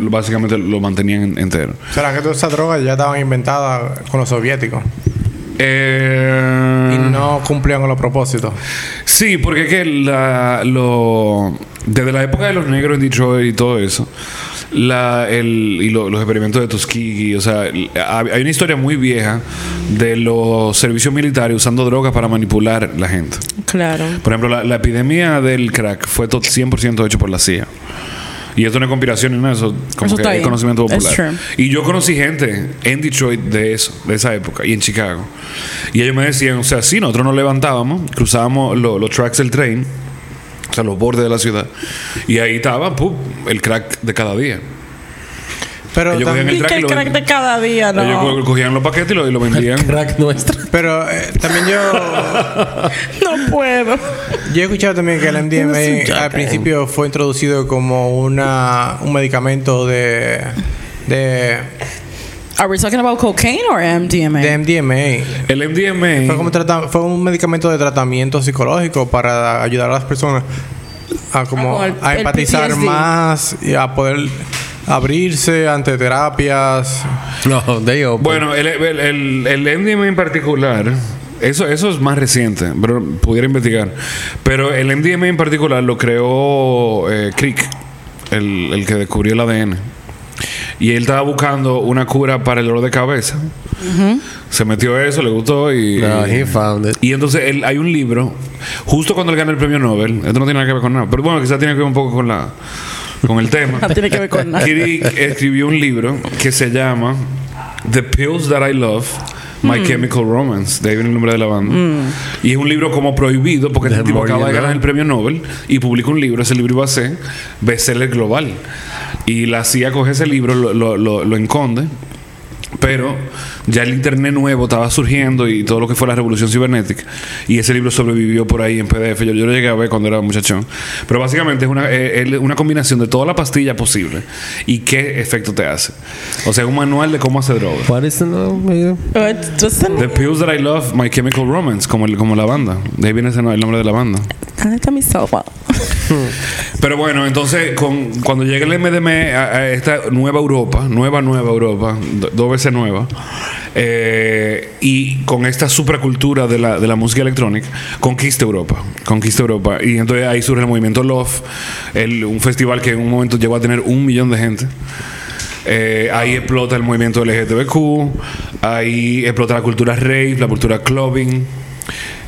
E: básicamente lo mantenían entero.
D: ¿Será que todas esas drogas ya estaban inventadas con los soviéticos?
E: Eh,
D: Y no cumplían con los propósitos.
E: Sí, porque es que la, lo, desde la época de los negros en Detroit y todo eso, la, el, y lo- los experimentos de Tuskegee, o sea, hay una historia muy vieja de los servicios militares usando drogas para manipular la gente.
B: Claro.
E: Por ejemplo, la, la epidemia del crack fue to- 100% hecho por la CIA. Y esto no es conspiración ni nada, eso como
B: Eso
E: que es conocimiento popular. Y yo conocí gente en Detroit de eso, de esa época, y en Chicago. Y ellos me decían, o sea, sí, nosotros nos levantábamos, cruzábamos lo- los tracks del tren, o sea, los bordes de la ciudad, y ahí estaba, pum, el crack de cada día.
D: Pero,
E: Ellos
D: tam-
E: cogían el
B: crack de cada día,
E: Ellos
B: no.
E: co- cogían los paquetes y lo, y lo vendían.
C: Crack nuestra.
D: pero eh, también yo,
B: No puedo.
D: yo he escuchado también que el MDMA al principio fue introducido como una un medicamento de de,
A: Are we talking about cocaine or MDMA?
D: de MDMA.
E: El MDMA.
D: Fue, como trata- fue un medicamento de tratamiento psicológico para ayudar a las personas a como
B: Ah, con el-
D: a
B: el
D: empatizar
B: PTSD.
D: más y a poder abrirse ante terapias.
C: No, de ellos.
E: Bueno, el, el, el, el MDMA en particular, eso, eso es más reciente, pero pudiera investigar. Pero el MDMA en particular lo creó eh, Crick, el, el que descubrió el ADN. Y él estaba buscando una cura para el dolor de cabeza. Se metió eso, le gustó y.
C: No, he found it.
E: Y entonces él, hay un libro, justo cuando él gana el premio Nobel, esto no tiene nada que ver con nada, pero bueno, quizás tiene que ver un poco con la con el tema.
B: No tiene que ver con nada.
E: Crick escribió un libro que se llama The Pills That I Love, My Chemical Romance, de ahí viene el nombre de la banda. Y es un libro como prohibido porque
C: The
E: este tipo acaba de ganar el premio Nobel y publica un libro. Ese libro iba a ser bestseller global. Y la CIA coge ese libro, lo, lo, lo, lo enconde. Pero ya el internet nuevo estaba surgiendo y todo lo que fue la revolución cibernética. Y ese libro sobrevivió por ahí en PDF. Yo, yo lo llegué a ver cuando era muchachón. Pero básicamente es una, eh, es una combinación de toda la pastilla posible y qué efecto te hace. O sea, un manual de cómo hacer droga.
C: What is the name?
B: The?
E: Pills That I Love, My Chemical Romance, como, el- como la banda. De ahí viene ese el nombre de la banda.
B: Ah, está mi sopa.
E: Pero bueno, entonces con, cuando llega el MDM a, esta nueva Europa, nueva, nueva Europa, do- dos veces nueva, eh, y con esta supracultura de la, de la música electrónica, conquista Europa, conquista Europa. Y entonces ahí surge el movimiento Love, el- un festival que en un momento llegó a tener un millón de gente. Eh, ahí explota el movimiento LGTBQ, ahí explota la cultura rave, la cultura clubbing.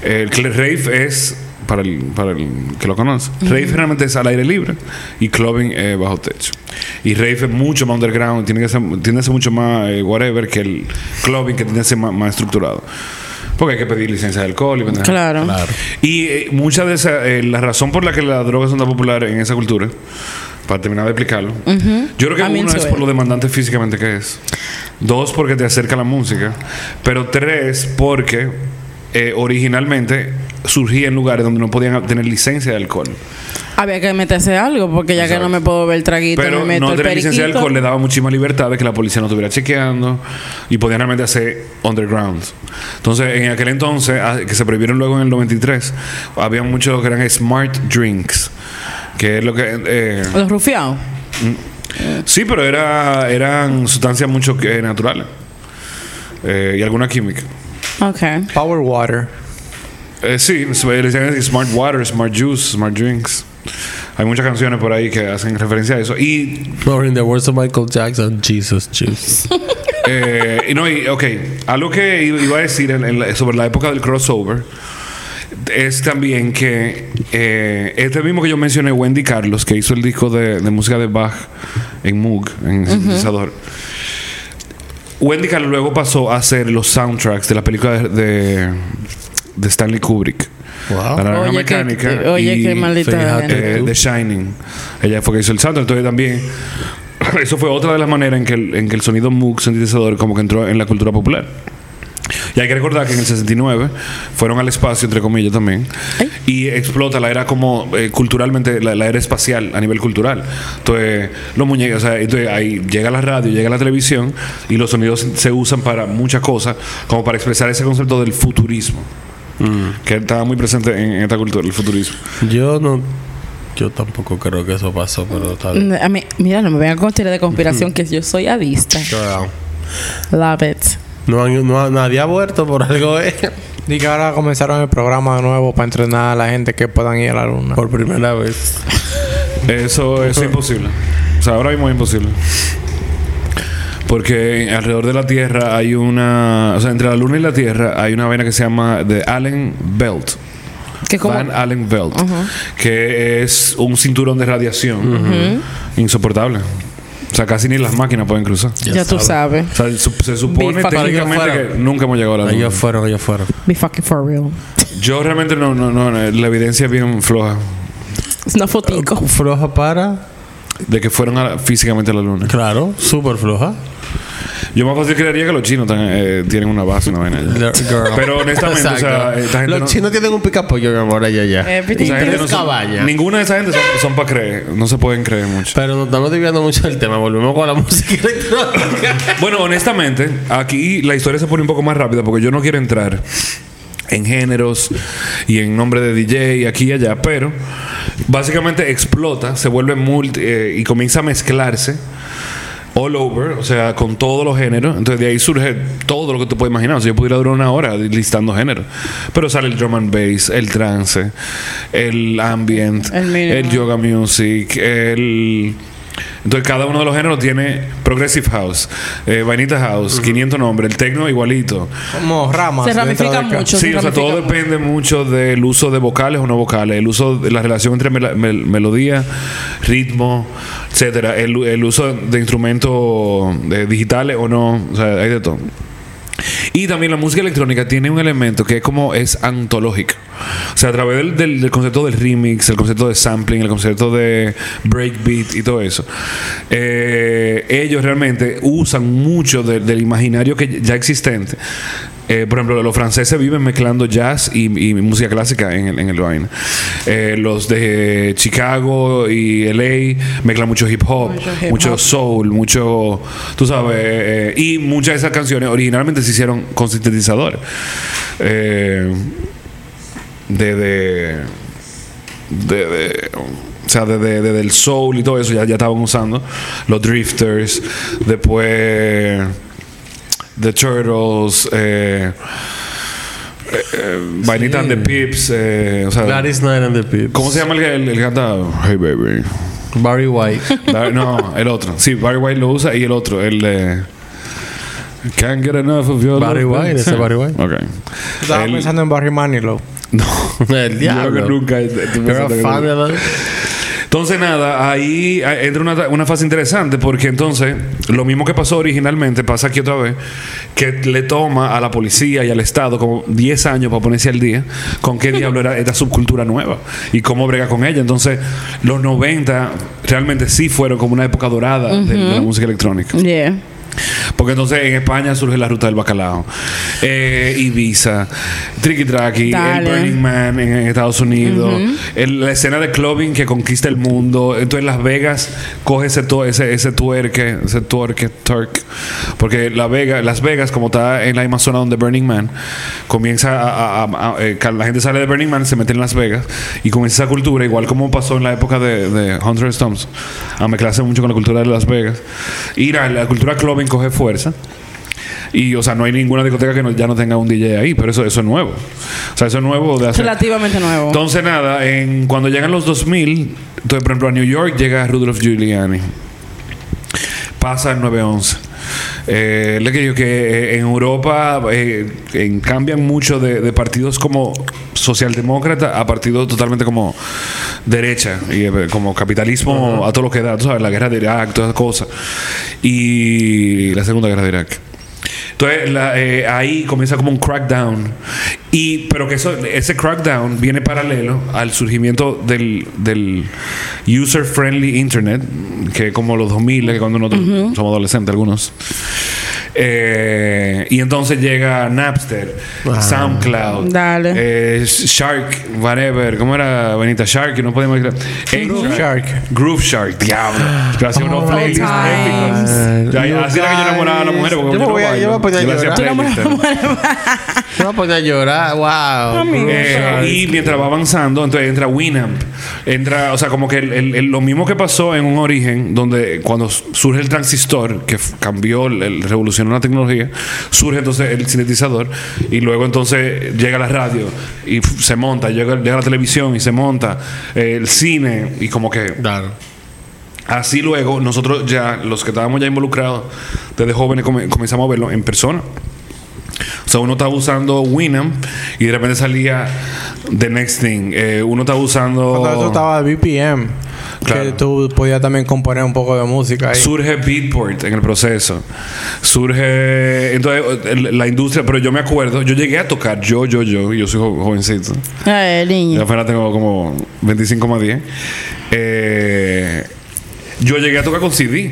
E: El rave es, para el, para el que lo conoce, rave realmente es al aire libre y clubbing es bajo techo. Y rave es mucho más underground, tiene que ser, tiene que ser mucho más eh, whatever que el clubbing que tiene que ser más, más estructurado. Porque hay que pedir licencia de alcohol y.
A: Claro.
C: Claro.
E: Y eh, mucha de esa, eh, la razón por la que las drogas son tan populares en esa cultura, para terminar de explicarlo, yo creo que
A: I'm
E: uno es
A: it.
E: por lo demandante físicamente que es. Dos, porque te acerca a la música. Pero tres, porque eh, originalmente surgía en lugares donde no podían tener licencia de alcohol.
A: Había que meterse algo porque ya que
E: Exacto.
A: no me puedo ver el traguito,
E: Pero
A: me meto
E: no
A: el
E: tener licencia de alcohol le daba muchísima libertad de que la policía no estuviera chequeando y podían realmente hacer underground. Entonces, en aquel entonces, ah, que se prohibieron luego en el 93, había muchos que eran smart drinks, que es lo que... eh,
A: Los rufiados.
E: sí, pero era, eran sustancias mucho que- naturales eh, y alguna química.
A: Ok.
D: Power water.
E: Eh, sí, le decían smart water, smart juice, smart drinks. Hay muchas canciones por ahí que hacen referencia a eso. Y
C: Or in the words of Michael Jackson, Jesus juice.
E: Eh, y no, y, ok, algo que iba a decir en- en la- sobre la época del crossover es también que eh, este mismo que yo mencioné, Wendy Carlos, que hizo el disco de, de música de Bach en Moog, en sintetizador. Wendy Carlos luego pasó a hacer los soundtracks de la película de, de, de Stanley Kubrick.
C: Wow.
E: La naranja
A: Oye, qué-
E: mecánica.
A: oye,
E: y,
A: qué maldita
E: eh, The Shining. Ella fue que hizo el soundtrack. Entonces también, eso fue otra de las maneras en que el, en que el sonido Moog sintetizador como que entró en la cultura popular. Y hay que recordar que en el 69 fueron al espacio, entre comillas, también. Y explota la era como eh, culturalmente, la, la era espacial a nivel cultural. Entonces, los muñecos, o sea, entonces ahí llega la radio, llega la televisión y los sonidos se usan para muchas cosas, como para expresar ese concepto del futurismo. Que estaba muy presente en, en esta cultura, el futurismo.
C: Yo no. Yo tampoco creo que eso pasó, pero bien.
A: A mí, mira, no me vengan con teoría de conspiración que yo soy adista.
C: Girl.
A: Love it.
C: No, han- no nadie ha muerto por algo, eh.
D: Y que ahora comenzaron el programa de nuevo para entrenar a la gente que puedan ir a la luna.
C: Por primera vez.
E: Eso, eso es imposible. O sea, ahora mismo es imposible. Porque alrededor de la Tierra hay una... O sea, entre la Luna y la Tierra hay una vaina que se llama The Allen Belt.
A: Que
E: Van Allen Belt. Que es un cinturón de radiación insoportable. O sea, casi ni las máquinas pueden cruzar.
A: ya, tú sabes.
E: O sea, su- se supone técnicamente que nunca hemos llegado a la Luna.
C: Ellos fueron, ellos fueron.
A: Be fucking for real.
E: Yo realmente no, no, no, la evidencia es bien floja
A: Es una fotico.
C: Floja para.
E: de que fueron a la- físicamente a la Luna.
C: Claro, súper floja.
E: Yo más fácil creería que los chinos tan- eh, tienen una base, una vaina allá. Pero honestamente, o sea,
C: Exacto.
E: esta gente
C: Los
E: no-
C: chinos tienen un picapollo, mi amor, allá
E: Esa gente
C: Tres
E: no son- ninguna de esas gente son, son para creer. No se pueden creer mucho.
C: Pero nos estamos desviando mucho del tema. Volvemos con la música electrónica.
E: Bueno, honestamente, aquí la historia se pone un poco más rápida porque yo no quiero entrar en géneros y en nombre de DJ aquí y allá, pero básicamente explota, se vuelve multi eh, y comienza a mezclarse all over, o sea, con todos los géneros. Entonces de ahí surge todo lo que tú puedes imaginar. O sea, yo pudiera durar una hora listando géneros. Pero sale el drum and bass, el trance, el ambient,
A: el
E: yoga music, el... Entonces cada uno de los géneros tiene Progressive House, eh, Vainita House, 500 nombres, el techno igualito.
D: Como ramas.
A: Se ramifica mucho.
E: Sí,
A: se
E: o sea, todo depende mucho del uso de vocales o no vocales, el uso de la relación entre mel- melodía, ritmo, etcétera, el, el uso de instrumentos eh, digitales o no, o sea, hay de todo. Y también la música electrónica tiene un elemento que es como es antológica. O sea, a través del, concepto del remix, el concepto de sampling, el concepto de breakbeat y todo eso, eh, ellos realmente usan mucho de- del imaginario que ya existente. Eh, por ejemplo, los franceses viven mezclando jazz y, y música clásica en el, en el. Eh, los de Chicago y LA mezclan mucho hip hop,
B: Mucho hip
E: mucho
B: hop.
E: soul, mucho, tú sabes, eh, y muchas de esas canciones originalmente se hicieron con sintetizadores. Eh, de, de, de, de- o sea, desde desde el soul y todo eso ya, ya estaban usando. Los drifters, después The Turtles, eh, eh, eh, Vainita and the Pips, eh, o sea,
C: Gladys Knight and the Pips.
E: ¿cómo se llama el, el, el que canta Hey Baby?
C: Barry White.
E: Dar- no, el otro. Sí, Barry White lo usa y el otro, el de. Can't get enough of your
C: Barry
E: love.
C: White, ese
E: Sí.
C: Barry White.
E: Ok.
D: Estaba
E: El-
D: pensando en Barry Manilow.
E: No.
C: El
E: Yo creo que
C: diablo.
E: nunca. que-
C: fan de
E: Entonces, nada, ahí eh, entra una, una fase interesante porque entonces lo mismo que pasó originalmente pasa aquí otra vez, que le toma a la policía y al Estado como 10 años para ponerse al día con qué diablo era esta subcultura nueva y cómo brega con ella. Entonces, los 90 realmente sí fueron como una época dorada de- de, la música electrónica.
A: Yeah.
E: Porque entonces en España surge la ruta del bacalao, eh, Ibiza, Tricky Tracky, el. Burning Man en, en Estados Unidos, el- la escena de clubbing que conquista el mundo. Entonces Las Vegas coge ese, ese, ese tuerque, ese tuerque, turk. Porque la Vega, Las Vegas, como está en la misma zona donde Burning Man, comienza a, a- a- a- eh, la gente sale de Burning Man, se mete en Las Vegas y comienza esa cultura, igual como pasó en la época de, de Hunter S. Thompson, a mezclarse mucho con la cultura de Las Vegas. Y la, la cultura clubbing coge fuerza. Y, o sea, no hay ninguna discoteca que no- ya no tenga un DJ ahí, pero eso, eso es nuevo. O sea, eso es nuevo de hacer.
B: Relativamente nuevo.
E: Entonces, nada, en, cuando llegan los 2000, entonces, por ejemplo, a New York llega Rudolph Giuliani. Pasa el 911. Eh, le que digo que eh, en Europa eh, en- cambian mucho de, de partidos como socialdemócrata a partidos totalmente como derecha y eh, como capitalismo a todo lo que da, tú sabes, la guerra de Irak, todas esas cosas. Y la segunda guerra de Irak. Entonces la- eh, ahí comienza como un crackdown. Y, pero que eso, ese crackdown viene paralelo al surgimiento del, del user-friendly internet, que como los 2000, que cuando nosotros somos adolescentes algunos. Eh, y entonces llega Napster, SoundCloud,
B: Dale.
E: eh, Shark, whatever, ¿cómo era Benita Shark? Y no podemos
D: Groove Shark.
E: Groove Shark, diablo. Que hacía unos playlists épicos. Ya, ya, Así era que yo enamoraba a la mujer. porque
C: Yo me
E: no
C: voy a- yo voy a poner a
E: Yo hacía
C: llorar. Me voy a poner a llorar. Wow.
E: Eh, y mientras va avanzando, entonces entra Winamp. Entra, o sea, como que el- el- el- lo mismo que pasó en un origen, donde cuando surge el transistor, que cambió, el, el- revolucionó la tecnología, surge entonces el sintetizador, y luego entonces llega la radio y se monta, llega, llega la televisión y se monta, eh, el cine, y como que
C: Claro.
E: Así luego, nosotros ya, los que estábamos ya involucrados desde jóvenes, come- comenzamos a verlo en persona. Sea, uno estaba usando Winamp y de repente salía The Next Thing. Eh, uno estaba usando.
D: Cuando eso estaba de BPM.
E: Claro.
D: Que tú podías también componer un poco de música ahí.
E: Surge Beatport en el proceso. Surge. Entonces, la industria. Pero yo me acuerdo, yo llegué a tocar, yo, yo, yo, y yo soy jo- jovencito.
A: Ay,
E: Ya
A: niño.
E: apenas tengo como 25 más 10. Eh, yo llegué a tocar con CD.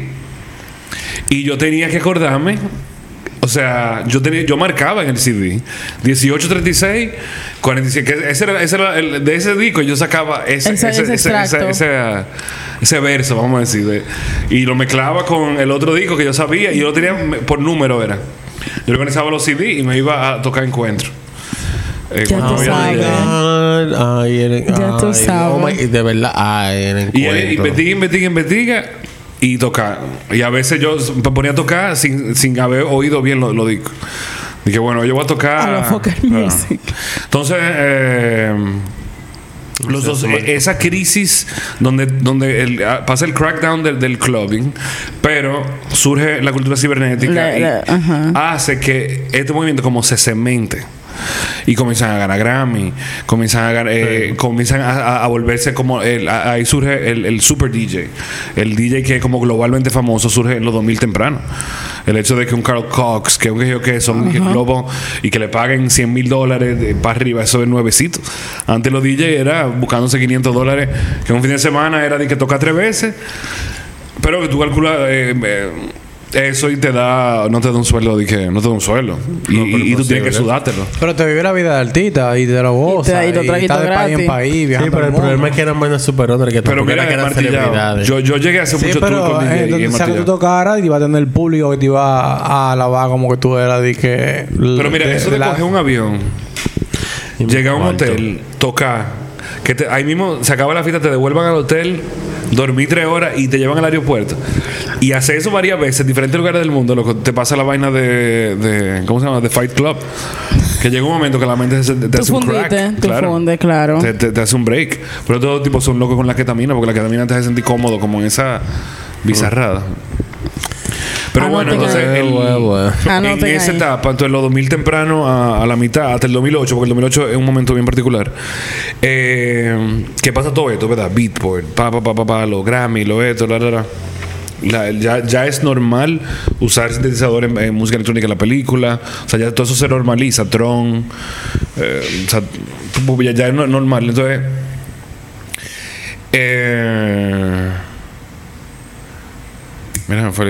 E: Y yo tenía que acordarme. O sea, yo tenía, yo marcaba en el CD 1836, 47. Que ese era, ese era el- de ese disco yo sacaba ese,
B: Ese-
E: ese,
B: ese
E: ese,
B: extracto.
E: ese- ese- ese verso, vamos a decir. de- y lo mezclaba con el otro disco que yo sabía. Y yo lo tenía por número, era. Yo organizaba los CD y me iba a tocar encuentro. Eh,
B: Ya tú sabes.
C: Ay,
B: Ya tú sabes.
C: oh my- de verdad, ay, el
E: Y él
C: encuentro.
E: investiga, investiga, investiga y toca. Y a veces yo me ponía a tocar sin, sin haber oído bien los lo discos. Dije, bueno, yo voy a tocar.
B: A lo
E: Ah. Entonces, eh, los dos, esa crisis donde, donde el- ah, pasa el crackdown del, del clubbing, pero surge la cultura cibernética
A: La-
E: y hace que este movimiento como se cemente. Y comienzan a ganar Grammy, comienzan a, gan- eh, comienzan a, a- a volverse como. el- a- ahí surge el, el super DJ. El DJ que es como globalmente famoso surge en los 2000 temprano. El hecho de que un Carl Cox, que un que yo que son globos y que le paguen 100 mil dólares para arriba, eso es nuevecito. Antes los DJ era buscándose 500 dólares, que un fin de semana era de que toca tres veces. Pero que tú calculas eh, eh, eso y te da, no te da un sueldo, de que no te da un sueldo. Y,
C: No, pero
E: y- y tú tienes que sudártelo.
D: Pero te vive la vida de artista y te lo goza.
B: y lo traguito
D: estás de país en país,
C: Sí,
D: viajando
C: pero el problema es que eran buenas superhombres que
E: Pero mira,
C: que eran celebridades.
E: Yo, yo llegué hace
D: Sí,
E: mucho tiempo
D: pero
E: con DJ
D: eh,
E: y
D: sea que tú tocaras, iba a tener el público que te iba a alabar como que tú eras de que...
E: Pero mira, eso de
D: la-
E: coger un avión,
C: Y
E: llegar a un hotel, tocar, que te- ahí mismo se acaba la fiesta, te devuelvan al hotel, dormir tres horas y te llevan al aeropuerto. Y hacer eso varias veces en diferentes lugares del mundo, lo que te pasa la vaina de, de ¿cómo se llama? De Fight Club. Que llega un momento que la mente se, te
B: Tú
E: hace un crack.
B: fundes, claro.
E: Te, te- te hace un break. Pero todo tipo son locos con la ketamina, porque la ketamina te hace sentir cómodo, como en esa bizarrada. Pero bueno, entonces el- en esa
B: ahí.
E: etapa, entonces los 2000 temprano a, a la mitad, hasta el 2008, porque el 2008 es un momento bien particular. Eh, que pasa todo esto, ¿verdad? Beatport, pa, pa, pa, pa, pa, los Grammy, lo esto, la, la, la. La- ya, ya es normal usar sintetizador en, en música electrónica en la película. O sea, ya todo eso se normaliza. Tron. eh, o sea, ya, ya es no- normal. Entonces. Eh, mira, me fue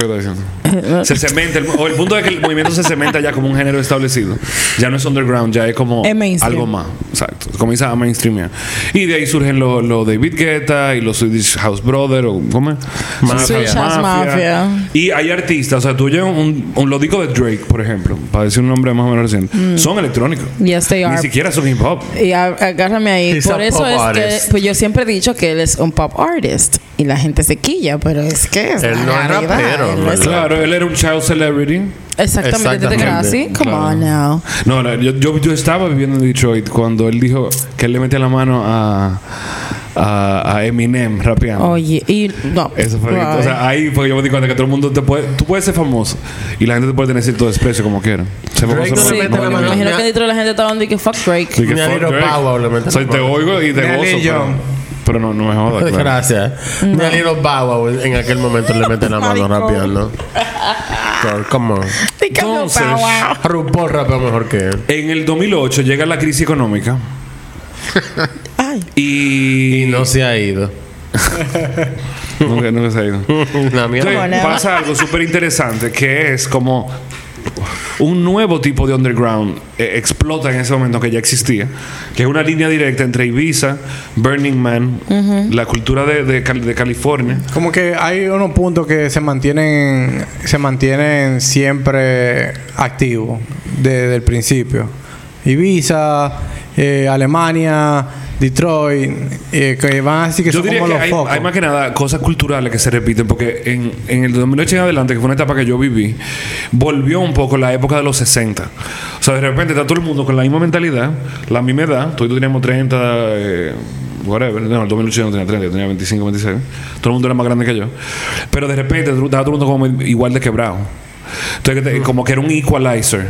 E: la idea. ¿Qué es lo se cementa. El, o el punto es que el movimiento se cementa ya como un género establecido. Ya no es underground, ya es como
B: Es
E: algo más. Exacto. Comienza a mainstream. Y de ahí surgen los los David Guetta y los Swedish House Brothers. O, ¿Cómo es?
C: Mafia.
B: Swedish House Mafia.
E: Y hay artistas, o sea, tú oyes un, un, los discos de Drake, por ejemplo, para decir un nombre más o menos reciente,
B: Mm.
E: son electrónicos.
B: Yes, they
E: Ni
B: are.
E: siquiera son hip hop.
B: Y agárrame ahí.
C: He's
B: Por
C: a
B: eso
C: pop
B: es
C: artist.
B: que pues yo siempre he dicho que él es un pop artist. Y la gente se quilla, pero es que es
C: Él no es rapero,
B: Él no es-
E: Claro, él era un child celebrity.
B: Exactamente, desde
C: Exactamente.
B: Grassy. Come
E: Claro.
B: on now.
E: No, no, yo, yo, yo estaba viviendo en Detroit cuando él dijo que él le metía la mano a, a, a Eminem rapeando.
B: Oye, y no.
E: Eso fue,
B: Right.
E: o sea, ahí fue que yo me di cuenta que todo el mundo te puede, tú puedes ser famoso y la gente te puede tener cierto desprecio como quiera.
C: Drake
E: famoso
C: no
B: Sí,
C: la
B: me imagino que dentro de la gente estaban de que fuck Drake.
E: Que fuck Drake.
C: La
E: te oigo y te gozo. Pero, no, no me jodas. claro.
C: Gracias. Bow Wow en aquel momento le mete la mano rapeando. Pero, come on.
E: Entonces,
C: RuPaul rapea mejor que él.
E: En el 2008 llega la crisis económica
B: Ay.
E: y,
C: Y no se ha ido.
E: nunca, nunca se ha ido.
C: La mierda.
E: Entonces, pasa algo súper interesante que es como un nuevo tipo de underground eh, explota en ese momento que ya existía, que es una línea directa entre Ibiza, Burning Man, la cultura de, de de California.
D: Como que hay unos puntos que se mantienen se mantienen siempre activos desde el principio. Ibiza, eh, Alemania, Detroit, eh, que van así que
E: Yo
D: son
E: diría
D: como
E: que
D: los
E: hay,
D: focos.
E: hay más que nada cosas culturales que se repiten, porque en, en el 2008 en adelante, que fue una etapa que yo viví, volvió un poco la época de los 60. O sea, de repente está todo el mundo con la misma mentalidad, la misma edad, todos teníamos 30, eh, whatever, no, el 2008 yo no tenía 30, yo tenía 25, 26, todo el mundo era más grande que yo, pero de repente estaba todo el mundo como igual de quebrado. Entonces, como que era un equalizer,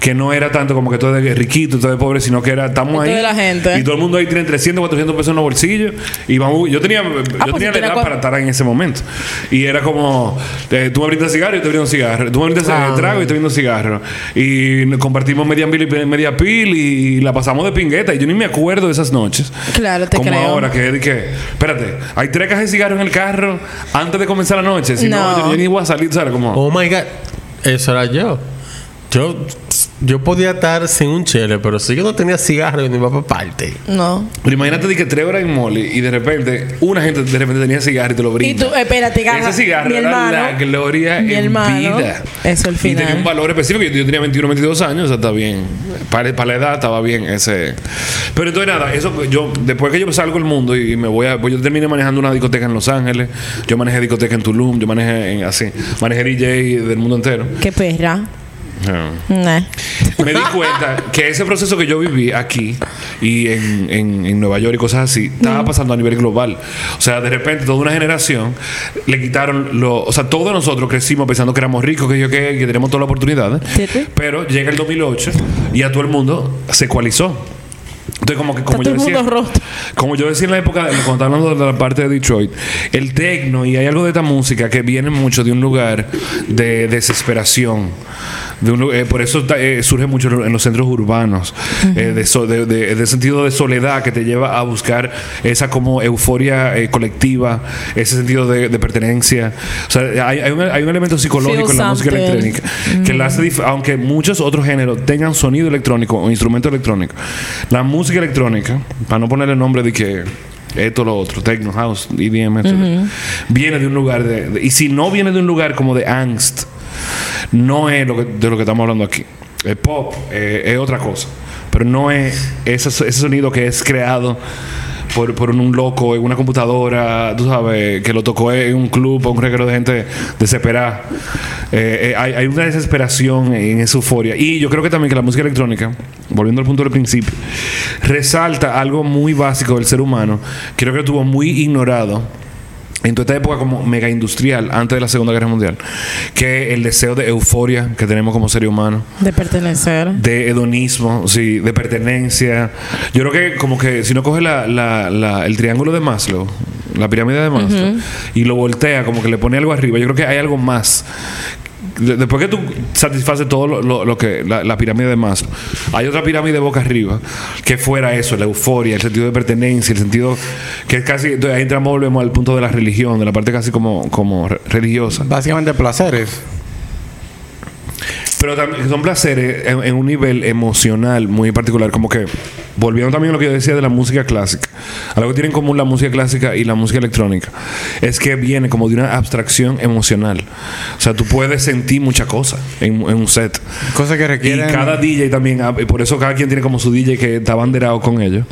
E: que no era tanto como que todo de riquito, todo de pobre, sino que era, estamos
B: Y
E: ahí.
B: la gente.
E: Y todo el mundo ahí tiene 300, 400 pesos en los bolsillos. Y vamos, yo tenía, yo
B: pues
E: tenía
B: si
E: la edad para estar en ese momento. Y era como, eh, tú me brindas cigarro y te brindo un cigarro. Tú me brindas
C: Ah.
E: trago y te brindo un cigarro. Y compartimos media pil y media pil y la pasamos de pingueta. Y yo ni me acuerdo de esas noches.
B: Claro, te
E: como
B: creo.
E: ahora, que, que, espérate, hay tres cajas de cigarro en el carro antes de comenzar la noche. Si no,
B: No.
E: yo, yo ni voy a salir, ¿sabes? Como,
C: Oh my god. Eso era yo. Yo, yo podía estar sin un chile, pero si yo no tenía cigarro, yo no iba para parte.
B: No.
E: Pero imagínate de que tres horas en Molly y de repente una gente de repente tenía cigarro y te lo
B: Y
E: brinda.
B: tú, espérate, garra.
E: Ese cigarro
B: mi
E: era
B: hermano,
E: la gloria
B: mi
E: en
B: hermano,
E: vida.
B: Eso el
E: Y tenía un
B: final.
E: valor específico. Yo, yo tenía 21, 22 años, o sea, está bien. Para, para la edad estaba bien ese. Pero entonces nada, eso yo, después que yo salgo al mundo y me voy a. Pues yo terminé manejando una discoteca en Los Ángeles, yo manejé discoteca en Tulum, yo manejé en, así, manejé DJ del mundo entero.
B: Qué perra. Nah.
E: Me di cuenta que ese proceso que yo viví aquí y en, en- en Nueva York y cosas así, estaba pasando a nivel global. O sea, de repente toda una generación le quitaron lo... O sea, todos nosotros crecimos pensando que éramos ricos, que yo que, que tenemos todas las oportunidades. Pero llega el 2008 y a todo el mundo se ecualizó. Entonces, como que como
B: Está
E: yo, decía, como yo decía en la época, cuando hablando de la parte de Detroit, el tecno y hay algo de esta música que viene mucho de un lugar de desesperación. De un lu- eh, por eso eh, surge mucho en los centros urbanos, eh, de, so- de- de- de sentido de soledad que te lleva a buscar esa como euforia eh, colectiva, ese sentido de, pertenencia. O sea, hay, hay un, hay un elemento psicológico
B: Feel
E: en la música electrónica que la hace aunque muchos otros géneros tengan sonido electrónico o instrumento electrónico, la música electrónica, para no ponerle nombre de que esto lo otro, techno house, EDM, viene de un lugar de, de- y si no viene de un lugar como de angst, no es lo que, de lo que estamos hablando aquí. El pop eh, es otra cosa, pero no es ese, sonido que es creado por, un loco en una computadora, tú sabes, que lo tocó en un club o un reguero de gente desesperada. Eh, eh, hay, una desesperación en esa euforia. Y yo creo que también que la música electrónica, volviendo al punto del principio, resalta algo muy básico del ser humano, creo que estuvo muy ignorado en toda esta época como mega industrial, antes de la Segunda Guerra Mundial, que el deseo de euforia que tenemos como seres humanos
B: De pertenecer.
E: de hedonismo, sí, de pertenencia. Yo creo que como que si no coge la, la- la- el triángulo de Maslow, la pirámide de Maslow, y lo voltea, como que le pone algo arriba, yo creo que hay algo más. De- Después que tú satisfaces todo lo, lo- lo que la, pirámide de Maslow, hay otra pirámide boca arriba que fuera eso, la euforia, el sentido de pertenencia, el sentido que es casi, entonces ahí entramos, volvemos al punto de la religión, de la parte casi como, como re- religiosa.
D: Básicamente placeres.
E: Pero también son placeres en, en un nivel emocional muy particular. Como que, volviendo también a lo que yo decía de la música clásica, algo que tiene en común la música clásica y la música electrónica, es que viene como de una abstracción emocional. O sea, tú puedes sentir muchas cosas en, en un set.
D: Cosas que
E: Y
D: requieren.
E: cada DJ también, ah, y por eso cada quien tiene como su DJ que está banderado con ellos.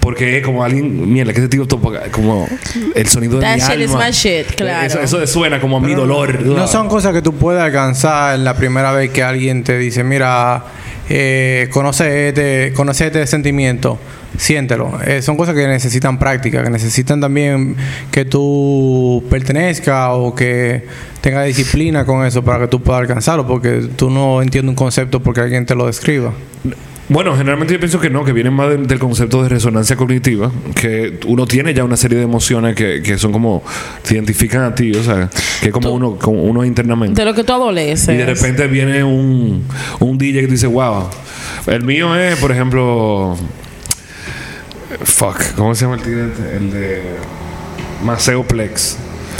E: Porque es como alguien, mierda, que ese tipo topa como el sonido de
B: That
E: mi
B: shit is
E: alma.
B: my shit, claro.
E: Eso, eso suena como a mi dolor.
D: No son cosas que tú puedes alcanzar la primera vez que alguien te dice, mira, eh, conoce, este, conoce este sentimiento, siéntelo. Eh, son cosas que necesitan práctica, que necesitan también que tú pertenezcas o que tengas disciplina con eso para que tú puedas alcanzarlo, porque tú no entiendes un concepto porque alguien te lo describa.
E: Bueno, generalmente yo pienso que no, que vienen más del, del concepto de resonancia cognitiva, que uno tiene ya una serie de emociones que, que son como, te identifican a ti, o sea, que es como uno, como uno internamente.
B: De lo que tú adoleces.
E: Y de repente viene un, un DJ que dice, wow, el mío es, por ejemplo, fuck, ¿cómo se llama el tigre? este? El de Maceo Plex.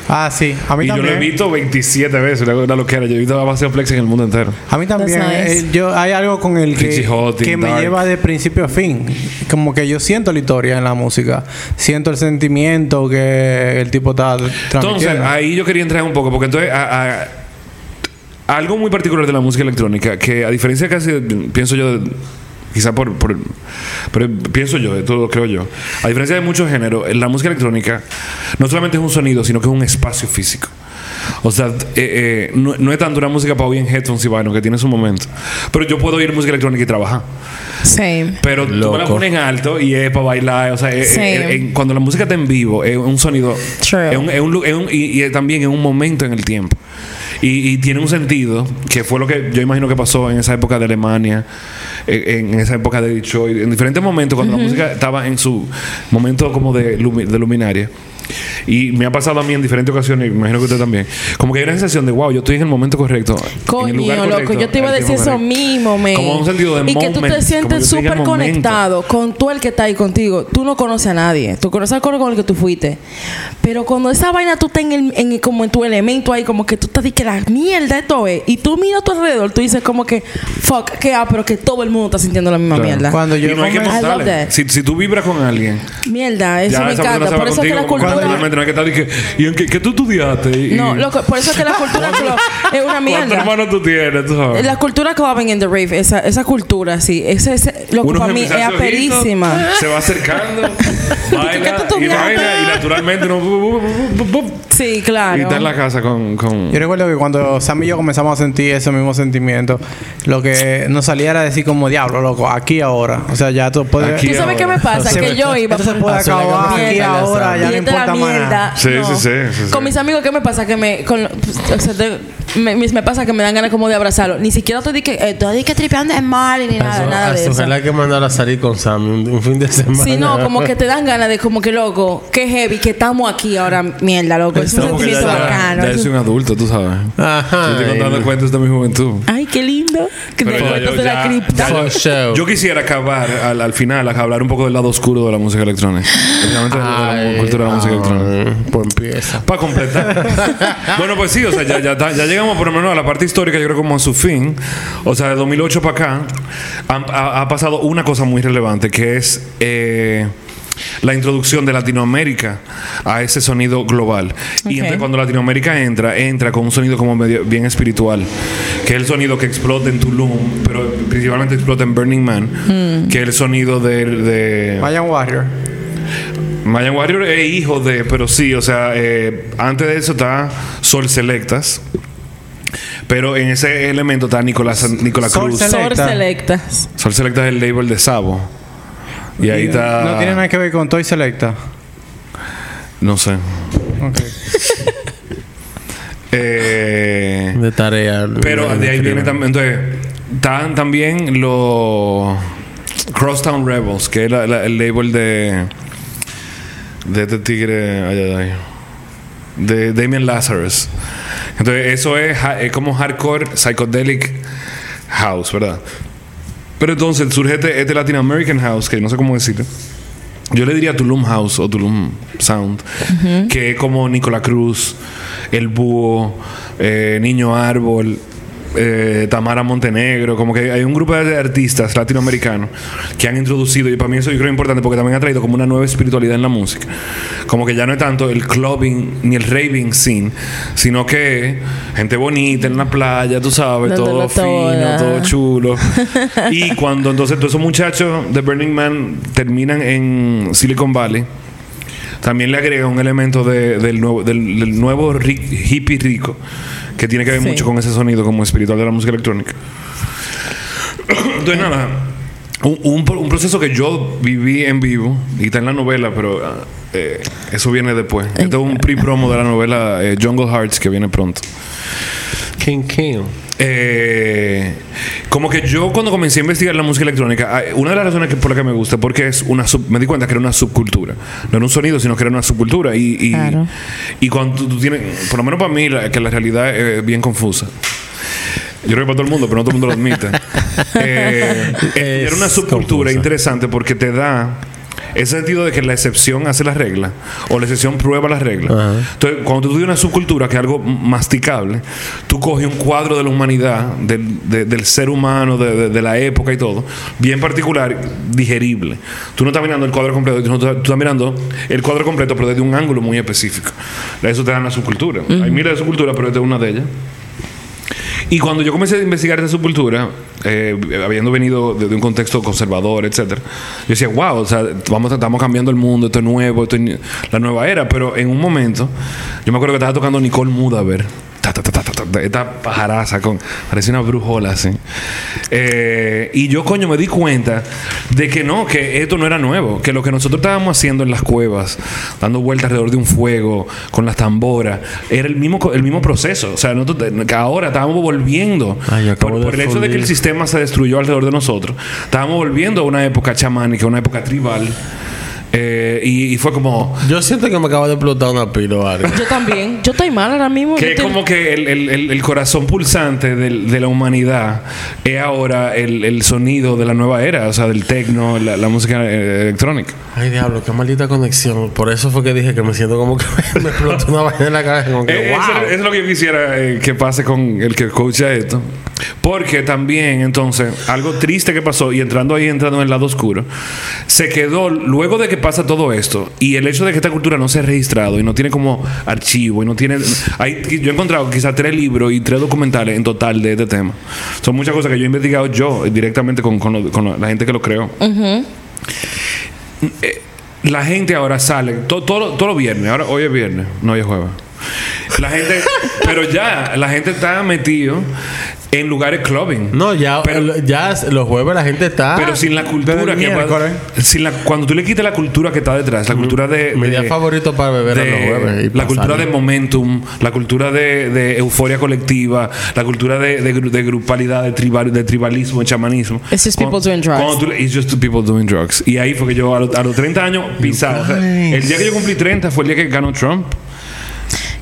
D: Ah, sí. A mí
E: Y yo lo he visto 27 veces, una loquera. Yo he visto Maceo Plex en el mundo entero.
D: A mí también,
B: nice.
D: eh, yo hay algo con el que, que me
E: Dark.
D: lleva de principio a fin. Como que yo siento la historia en la música, siento el sentimiento que el tipo está
E: Entonces, ahí yo quería entrar un poco, porque entonces a- a- algo muy particular de la música electrónica, que a diferencia casi, de- pienso yo, de- quizá por, por- pero pienso yo, esto lo creo yo, a diferencia de muchos géneros, la música electrónica no solamente es un sonido, sino que es un espacio físico. O sea, eh, eh, no, no es tanto una música para oír en headphones y vaino, que tiene su momento. Pero yo puedo oír música electrónica y trabajar.
B: Same.
E: Pero tú me la
C: Loco.
E: pones en alto y es para bailar. O sea, es- es-
B: Sí.
E: es- cuando la música está en vivo, es un sonido.
B: True.
E: Es un, es un un- y, y también es un momento en el tiempo. Y, y tiene un sentido que fue lo que yo imagino que pasó en esa época de Alemania, en, en esa época de Detroit, en diferentes momentos cuando la música estaba en su momento como de, lumi- de luminaria. Y me ha pasado a mí en diferentes ocasiones, me imagino que usted también. Como que hay una sensación de wow, yo estoy en el momento correcto. en el
B: Coño,
E: lugar
B: loco,
E: correcto,
B: yo te iba a decir eso mismo, man.
E: Como un sentido de
B: Y que tú
E: moment,
B: te sientes súper conectado con tú el que está ahí contigo. Tú no conoces a nadie. Tú conoces al coro con el que tú fuiste. Pero cuando esa vaina tú estás en, el, en- como en tu elemento ahí, como que tú estás diciendo que la mierda esto es. Y tú miras a tu alrededor, tú dices como que, fuck, que ah, pero que todo el mundo está sintiendo la misma
E: Claro.
B: mierda.
D: Cuando yo
E: y no hay que. Si, si tú vibras con alguien,
B: Mierda, eso me encanta. Por eso es que la cultura.
E: No hay que estar y que, ¿y en qué, qué tú estudiaste? Y-
B: No,
E: y-
B: loco, por eso es que la cultura club es una
E: ¿Cuántos
B: mierda.
E: hermanos tú tienes? Tú sabes?
B: La cultura clubbing in the rave, esa, esa cultura, sí, ese, ese lo que para mí es aperísima.
E: Se va acercando, baila,
B: ¿Qué tú
E: y, vaina, y naturalmente bu-
B: Sí,
E: Y
B: claro.
E: está en la casa con. con
D: Yo recuerdo que cuando Sam y yo comenzamos a sentir ese mismo sentimiento, lo que nos salía era decir como diablo, loco, aquí ahora. O sea, ya tú puedes...
E: Aquí
B: ¿Tú sabes qué me pasa?
D: Se-
B: que yo iba
D: Esto se puede acabar aquí
A: que
D: ahora, ya no
B: Y
D: importa más
B: mierda.
E: Sí,
B: No.
E: sí, sí, sí, sí.
B: Con mis amigos, ¿qué me pasa? Que me. Con, pues, o sea, de- me, pasa que me dan ganas como de abrazarlo. Ni siquiera estoy de que, eh, estoy de que tripeando es mal y ni nada,
C: Eso-
B: nada de eso.
C: Ojalá que mandara a salir con Sammy un, un fin de semana.
B: Sí, no, como que te dan ganas de como que, loco, qué heavy, que estamos aquí ahora, mierda, loco. Es un
C: que
B: sentimiento bacano.
E: Ya soy un adulto, tú sabes.
C: Ajá.
E: Yo estoy contando cuentos de mi juventud.
B: Ay, qué lindo. Que te
E: yo-
B: de la cripta.
E: Yo quisiera acabar al, al final, hablar un poco del lado oscuro de la música electrónica. Especialmente de la cultura de la música
C: ah, Pues empieza.
E: Para completar. bueno, pues sí, o sea, ya, ya, ta- ya llegamos por lo menos a la parte histórica, yo creo como a su fin. O sea, de 2008 para acá han- ha, ha pasado una cosa muy relevante, que es eh, la introducción de Latinoamérica a ese sonido global. Y entonces cuando Latinoamérica entra, entra con un sonido como medio, bien espiritual, que es el sonido que explota en Tulum, pero principalmente explota en Burning Man, que es el sonido de... de
D: Mayan Warrior.
E: Mayan Warrior es hijo de, pero sí, o sea, eh, antes de eso está Sol Selectas. Pero en ese elemento está Nicolás, Nicolás
D: Sol
E: Cruz.
D: Selecta.
B: Sor selectas.
E: Sol Selectas es el label de Sabo. Y ahí está.
D: No tiene nada que ver con Toy Selecta.
E: No sé.
D: Ok.
E: Eh,
C: De tarea.
E: pero de ahí viene también. Entonces, están también los Crosstown Rebels, que es la- la- el label de. De este tigre. Ay, ay, ay. De Damien Lazarus. Entonces, eso es, es como hardcore psychedelic house, ¿verdad? Pero entonces surge este, este Latin American house, que no sé cómo decirlo. Yo le diría Tulum House o Tulum Sound, que es como Nicola Cruz, El Búho, eh, Niño Árbol, eh, Tamara Montenegro, como que hay un grupo de artistas latinoamericanos que han introducido, y para mí eso yo creo importante porque también ha traído como una nueva espiritualidad en la música. Como que ya no es tanto el clubbing ni el raving scene, sino que gente bonita en la playa, tú sabes,
B: Dándolo
E: todo fino,
B: toda.
E: todo chulo. y cuando entonces todos esos muchachos de Burning Man terminan en Silicon Valley, también le agrega un elemento de- del nuevo, del, del nuevo hippie rico que tiene que ver
B: Sí.
E: mucho con ese sonido como espiritual de la música electrónica. Entonces, nada, un, un un proceso que yo viví en vivo y está en la novela, pero ah, eh, eso viene después. Este es un pre-promo de la novela eh, Jungle Hearts que viene pronto.
C: King King.
E: Eh, como que yo cuando comencé a investigar la música electrónica, una de las razones que, por la que me gusta, porque es una sub- me di cuenta que era una subcultura. No era un sonido, sino que era una subcultura. Y, y,
B: Claro.
E: y cuando tú, tú tienes, por lo menos para mí, la- que la realidad es bien confusa. Yo creo que para todo el mundo, pero no todo el mundo lo admite. Eh,
C: Es
E: era una subcultura
C: confusa.
E: interesante porque te da ese sentido de que la excepción hace la regla o la excepción prueba la regla. Entonces, cuando tú tienes una subcultura que es algo masticable, tú coges un cuadro de la humanidad, del, de- del ser humano, de, de- de la época y todo, bien particular, digerible. Tú no estás mirando el cuadro completo, tú, no estás- tú estás mirando el cuadro completo, pero desde un ángulo muy específico. Eso te da una subcultura. Hay miles de subculturas, pero esta es una de ellas. Y cuando yo comencé a investigar esa subcultura, eh, habiendo venido de, de un contexto conservador, etcétera, yo decía, wow, o sea, vamos, estamos cambiando el mundo, esto es nuevo, esto es la nueva era. Pero en un momento, yo me acuerdo que estaba tocando Nicole Mudaver. Ta, ta, ta, ta, ta, ta, esta pajaraza con parecía una brujola así Eh, y yo coño me di cuenta de que no que esto no era nuevo que lo que nosotros estábamos haciendo en las cuevas dando vueltas alrededor de un fuego con las tamboras era el mismo el mismo proceso. O sea nosotros que ahora estábamos volviendo
C: Ay,
E: por, por el hecho de que el sistema se destruyó alrededor de nosotros estábamos volviendo a una época chamánica una época tribal Eh, y, y fue como
C: Yo siento que me acaba de explotar una pila o algo.
B: Yo también. Yo estoy mal ahora mismo.
E: que es
B: estoy-
E: como que el, el- el- el corazón pulsante del- de la humanidad es ahora el, el sonido de la nueva era, o sea, del tecno, la, la música eh, electrónica.
C: Ay, diablo, qué maldita conexión. Por eso fue que dije que me siento como que me explotó una vaina en la cabeza. Como que,
E: Eh, eso,
C: wow.
E: eso es lo que yo quisiera eh, que pase con el que coacha esto. Porque también, entonces, algo triste que pasó, y entrando ahí, entrando en el lado oscuro, se quedó, luego de que pasa todo esto, y el hecho de que esta cultura no se ha registrado y no tiene como archivo, y no tiene. Hay, yo he encontrado quizás tres libros y tres documentales en total de este tema. Son muchas cosas que yo he investigado yo directamente con, con lo- con la gente que lo creó. Eh, la gente ahora sale to- todo, todos los viernes. Ahora, hoy es viernes, no hoy es jueves. La gente, pero ya, la gente está metido en lugares clubbing.
C: No, ya,
E: Pero-
C: ya los jueves la gente está.
E: Pero sin la cultura que
D: miércoles.
E: sin la, cuando tú le quitas la cultura que está detrás, la cultura de,
C: Mi
E: de-
C: día favorito para beber a
E: de-
C: los jueves. y
E: la cultura de momentum, la cultura de, de euforia colectiva, la cultura de, de, gru- de grupalidad, de, tribal, de tribalismo, de chamanismo.
B: It's just people
E: Cuando-
B: doing drugs.
E: tú it's just people doing drugs. Y ahí fue que yo a, los- a los 30 años pisaba. O sea, el día que yo cumplí 30 fue el día que ganó Trump.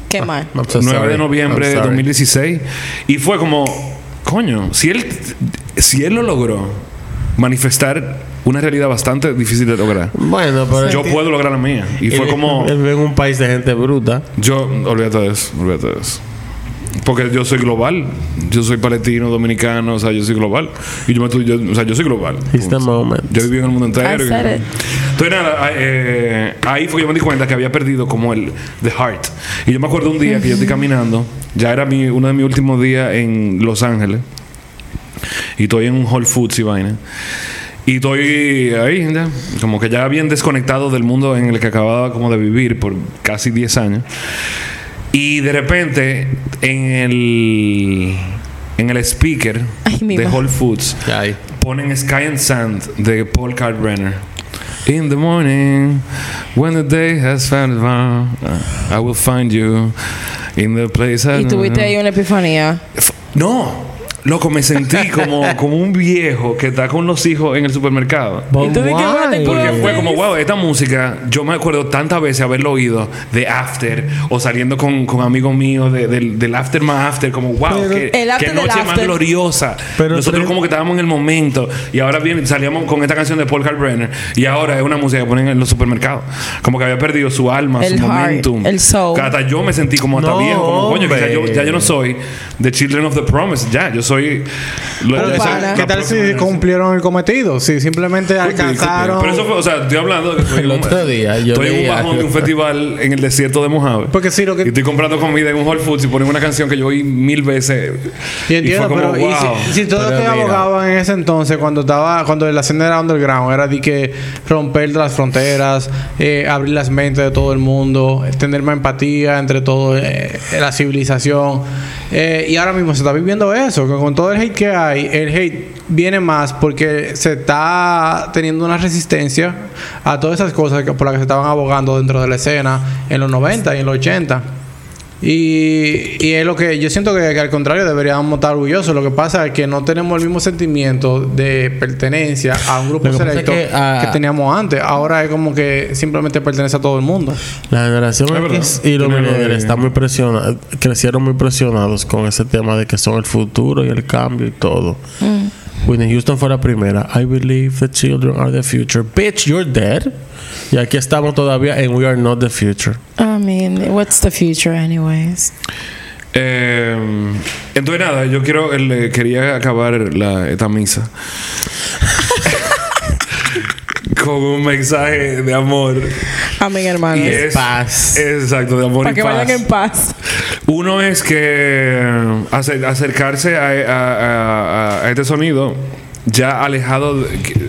B: Qué mal.
C: I'm so
E: 9
C: sorry.
E: de noviembre de
C: sorry.
E: 2016. Y fue como, coño, si él, si él lo logró manifestar una realidad bastante difícil de lograr,
C: Bueno, pero.
E: yo puedo lograr la mía. Y fue como,
C: Él vive en un país de gente bruta.
E: yo, olvídate de eso, olvídate de eso. Porque yo soy global. Yo soy palestino, dominicano, o sea, yo soy global. Y yo me estoy, yo- o sea, yo soy global.
C: It's the moment.
E: Yo viví en el mundo entero.
B: I said it.
E: Entonces, nada, eh, ahí fue que yo me di cuenta que había perdido como el the heart. Y yo me acuerdo un día que yo estoy caminando, ya era mi, uno de mis últimos días en Los Ángeles, y estoy en un Whole Foods y vaina. Y estoy ahí, ya, como que ya bien desconectado del mundo en el que acababa como de vivir por casi 10 años. Y de repente, en el, en el speaker
B: Ay,
E: de Whole Foods, ponen Sky and Sand de Paul Kalkbrenner. In the morning, when the day has found I will find you in the place I
B: Y tuviste ahí una epifanía.
E: No, loco, me sentí como, como un viejo que está con los hijos en el supermercado.
B: Y tú que
E: Porque fue como, wow, esta música, yo me acuerdo tantas veces haberlo oído de After o saliendo con, con amigos míos de- del, del After más After, como, wow,
C: Pero-
E: qué,
B: El after
E: qué
B: del
E: noche más
B: after.
E: gloriosa.
C: Pero
E: Nosotros como que estábamos en el momento y ahora bien salíamos con esta canción de Paul Kalkbrenner y ahora es una música que ponen en los supermercados. Como que había perdido su alma,
B: El
E: su
B: heart,
E: momentum.
B: el soul.
E: Que hasta yo me sentí como hasta
C: No,
E: viejo, como coño, que ya yo, ya yo no soy The Children of the Promise, ya, yo soy... lo-
D: Pero
E: esa-
B: pana.
D: ¿Qué tal si cumplieron el cometido? Si simplemente alcanzaron.
E: Pero eso fue, o sea, estoy hablando de que estoy
C: El
E: en un-
C: otro día yo
E: estoy en un bajón de un festival en el desierto de Mojave.
D: Porque sí, lo que-
E: Y estoy comprando comida en un Whole Foods y ponen una canción que yo oí mil veces.
D: Y entiendo,
E: fue como,
D: pero y si- si, todo lo
C: Pero
D: que
C: mira.
D: abogaban en ese entonces, cuando estaba, cuando la escena era underground, era de que romper las fronteras, eh, abrir las mentes de todo el mundo, tener más empatía entre todo eh, la civilización. Eh, y ahora mismo se está viviendo eso, que con todo el hate que hay, el hate viene más porque se está teniendo una resistencia a todas esas cosas por las que se estaban abogando dentro de la escena en los 90 y en los 80. Y, y es lo que yo siento que, que al contrario deberíamos estar orgullosos. Lo que pasa es que no tenemos el mismo sentimiento de pertenencia a un grupo
C: que
D: selecto
C: es
D: que,
C: que, ah,
D: teníamos antes. Ahora es como que simplemente pertenece a todo el mundo.
C: La generación
E: Es verdad.
C: X y los millennials están muy presionados, crecieron muy presionados con ese tema de que son el futuro y el cambio y todo. Whitney Houston fue la primera. I believe the children are the future. Bitch, you're dead. Y aquí estamos todavía en We are not the future.
B: I mean, what's the future anyways?
E: Eh, entonces, nada, yo quiero, eh, quería acabar la, esta misa con un mensaje de amor.
B: Amén, hermanos.
E: Y es
C: paz.
E: Exacto, de amor
B: Para
E: y
B: que
E: paz.
B: vayan en paz.
E: Uno es que acer- acercarse a, a- a- a este sonido ya alejado, de- que-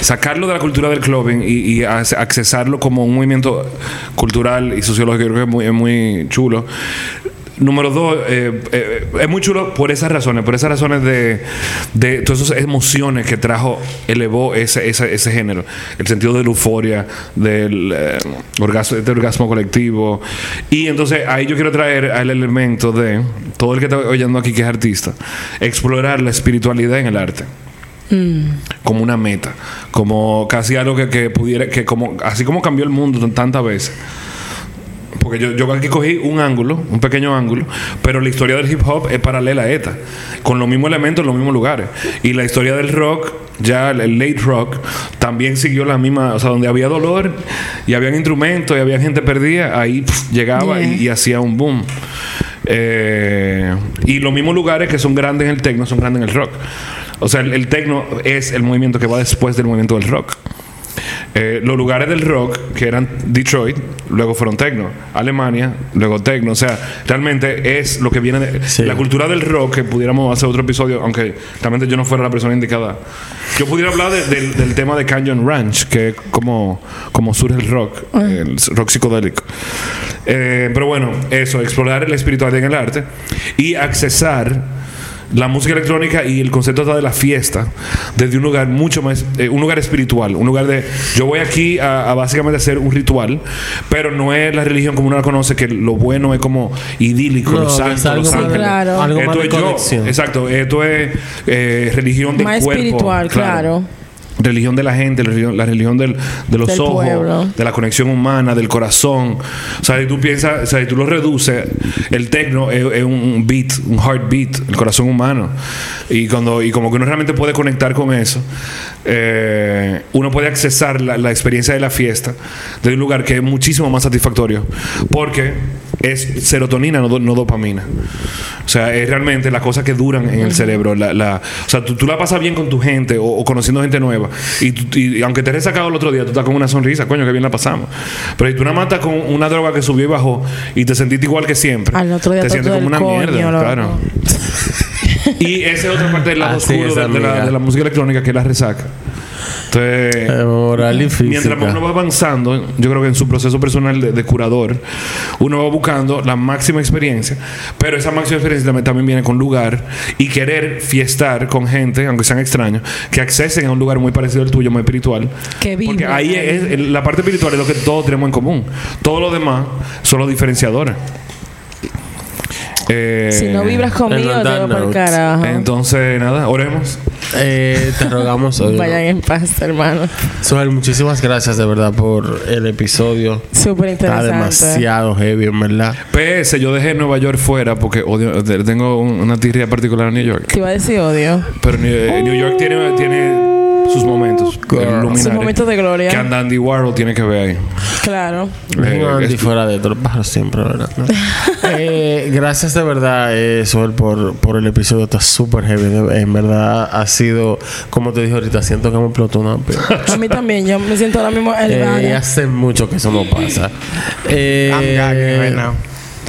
E: sacarlo de la cultura del clubbing y, y ac- accesarlo como un movimiento cultural y sociológico, creo que es muy, chulo. Número dos, eh, eh, es muy chulo por esas razones, por esas razones de, todas esas emociones que trajo, elevó ese, ese, ese género. El sentido de la euforia, del eh, orgasmo, este orgasmo colectivo. Y entonces ahí yo quiero traer al elemento de todo el que está oyendo aquí que es artista, explorar la espiritualidad en el arte como una meta, como casi algo que, que pudiera, que como, así como cambió el mundo tan- tantas veces. Porque yo, yo aquí cogí un ángulo, un pequeño ángulo, pero la historia del hip hop es paralela a esta, con los mismos elementos en los mismos lugares. Y la historia del rock, ya el late rock, también siguió la misma, o sea, donde había dolor y habían instrumentos y había gente perdida, ahí llegaba y hacía un boom. Eh, y los mismos lugares que son grandes en el techno son grandes en el rock. O sea, el, el techno es el movimiento que va después del movimiento del rock. Eh, los lugares del rock, que eran Detroit, luego fueron techno. Alemania, luego techno. O sea, realmente es lo que viene de
C: Sí.
E: la cultura del rock, que pudiéramos hacer otro episodio, aunque realmente yo no fuera la persona indicada. Yo pudiera hablar de- del, del tema de Canyon Ranch, que es como, como surge el rock, el rock psicodélico. Eh, pero bueno, eso, explorar la espiritualidad en el arte y accesar la música electrónica y el concepto de la fiesta desde un lugar mucho más, eh, un lugar espiritual, un lugar de, yo voy aquí a, a básicamente hacer un ritual, pero no es la religión como uno la conoce, que lo bueno es como idílico,
C: No,
E: los santos,
C: algo
E: los
C: más-
E: ángeles.
B: claro.
C: algo más
E: Esto
C: de
E: es yo, exacto, esto es eh, religión del
B: Más
E: cuerpo.
B: espiritual, claro.
E: Religión de la gente, la religión, la religión del- de los
B: Del
E: ojos,
B: pueblo.
E: de la conexión humana, del corazón. O sea, si tú piensas, o sea, si tú lo reduces, el tecno es, es un beat, un heartbeat, el corazón humano. Y cuando y como que uno realmente puede conectar con eso, eh, uno puede accesar la, la experiencia de la fiesta de un lugar que es muchísimo más satisfactorio. Porque es serotonina, no, do- no dopamina. O sea, es realmente las cosas que duran en el cerebro. La, la- o sea, tú, tú la pasas bien con tu gente o, o conociendo gente nueva. Y, tú- y aunque te hayas sacado el otro día, tú estás con una sonrisa, coño, que bien la pasamos. Pero si tú la matas con una droga que subió y bajó y te sentiste igual que siempre,
B: Al otro día
E: te sientes como una
B: coño,
E: mierda.
B: loco.
E: Claro. y esa es otra parte del lado
C: Así
E: oscuro
C: es,
E: de, de la, de la música electrónica que es la resaca. Entonces,
C: moral y física.
E: Mientras uno va avanzando, yo creo que en su proceso personal de, de curador, uno va buscando la máxima experiencia, pero esa máxima experiencia también, también viene con lugar y querer fiestar con gente, aunque sean extraños, que accesen a un lugar muy parecido al tuyo, muy espiritual.
B: Que
E: Porque ahí es, es- la parte espiritual es lo que todos tenemos en común. Todo lo demás son los diferenciadores. Eh,
B: Si no vibras conmigo,
C: on
B: te voy
C: note,
B: carajo.
E: Entonces, nada, oremos.
C: Eh, te rogamos hoy.
B: Vayan en paz, hermano.
C: Soel, muchísimas gracias de verdad por el episodio.
B: Súper
C: Está
B: interesante.
C: demasiado heavy, en verdad.
E: PS, yo dejé Nueva York fuera porque odio- tengo un- una tirria particular en New York.
B: Te iba a decir odio.
E: Pero New, eh, New York tiene, tiene sus momentos.
C: Girl.
E: el luminario.
B: Su momento de gloria.
E: Que Andy Warhol tiene que ver ahí.
B: Claro.
E: Eh,
C: Un Andy
E: es-
C: fuera de otro pájaro siempre, ¿verdad? ¿No? Eh, gracias de verdad, eh, Soel, por, por el episodio. Está súper heavy. En verdad ha sido, como te dije ahorita, siento que me explotó una.
B: A mí también. Yo me siento ahora mismo elevada.
C: Eh, hace mucho que eso no pasa. Eh,
D: I'm gagging right now.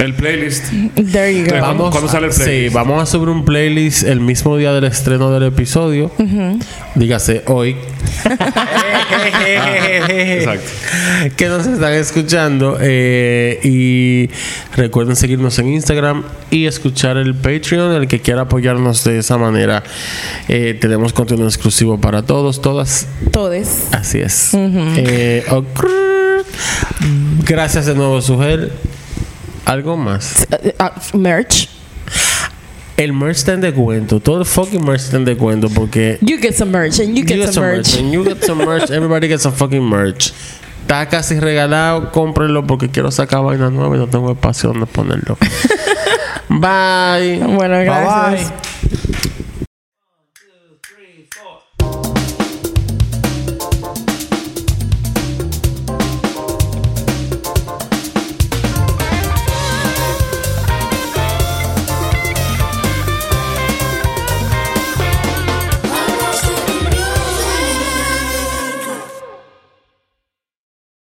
E: El playlist.
B: There you go.
E: Vamos.
C: Vamos,
E: ¿Cuándo sale el
C: Sí,
E: playlist?
C: vamos a subir un playlist el mismo día del estreno del episodio. Dígase hoy.
E: Exacto.
C: que nos están escuchando. eh, y recuerden seguirnos en Instagram y escuchar el Patreon. El que quiera apoyarnos de esa manera, eh, tenemos contenido exclusivo para todos, todas.
B: Todes.
C: Así es. Eh, ok. Gracias de nuevo, Sugel. ¿Algo más?
B: Uh, uh, merch.
C: El merch está en descuento. Todo el fucking merch está en descuento porque
B: You get some merch and you get
C: You
B: some merch.
C: and you get some merch. Everybody gets some fucking merch. Está casi regalado. Cómprenlo porque quiero sacar vaina nueva y no tengo espacio donde ponerlo. Bye.
B: Bueno,
D: Bye
B: gracias.
D: bye.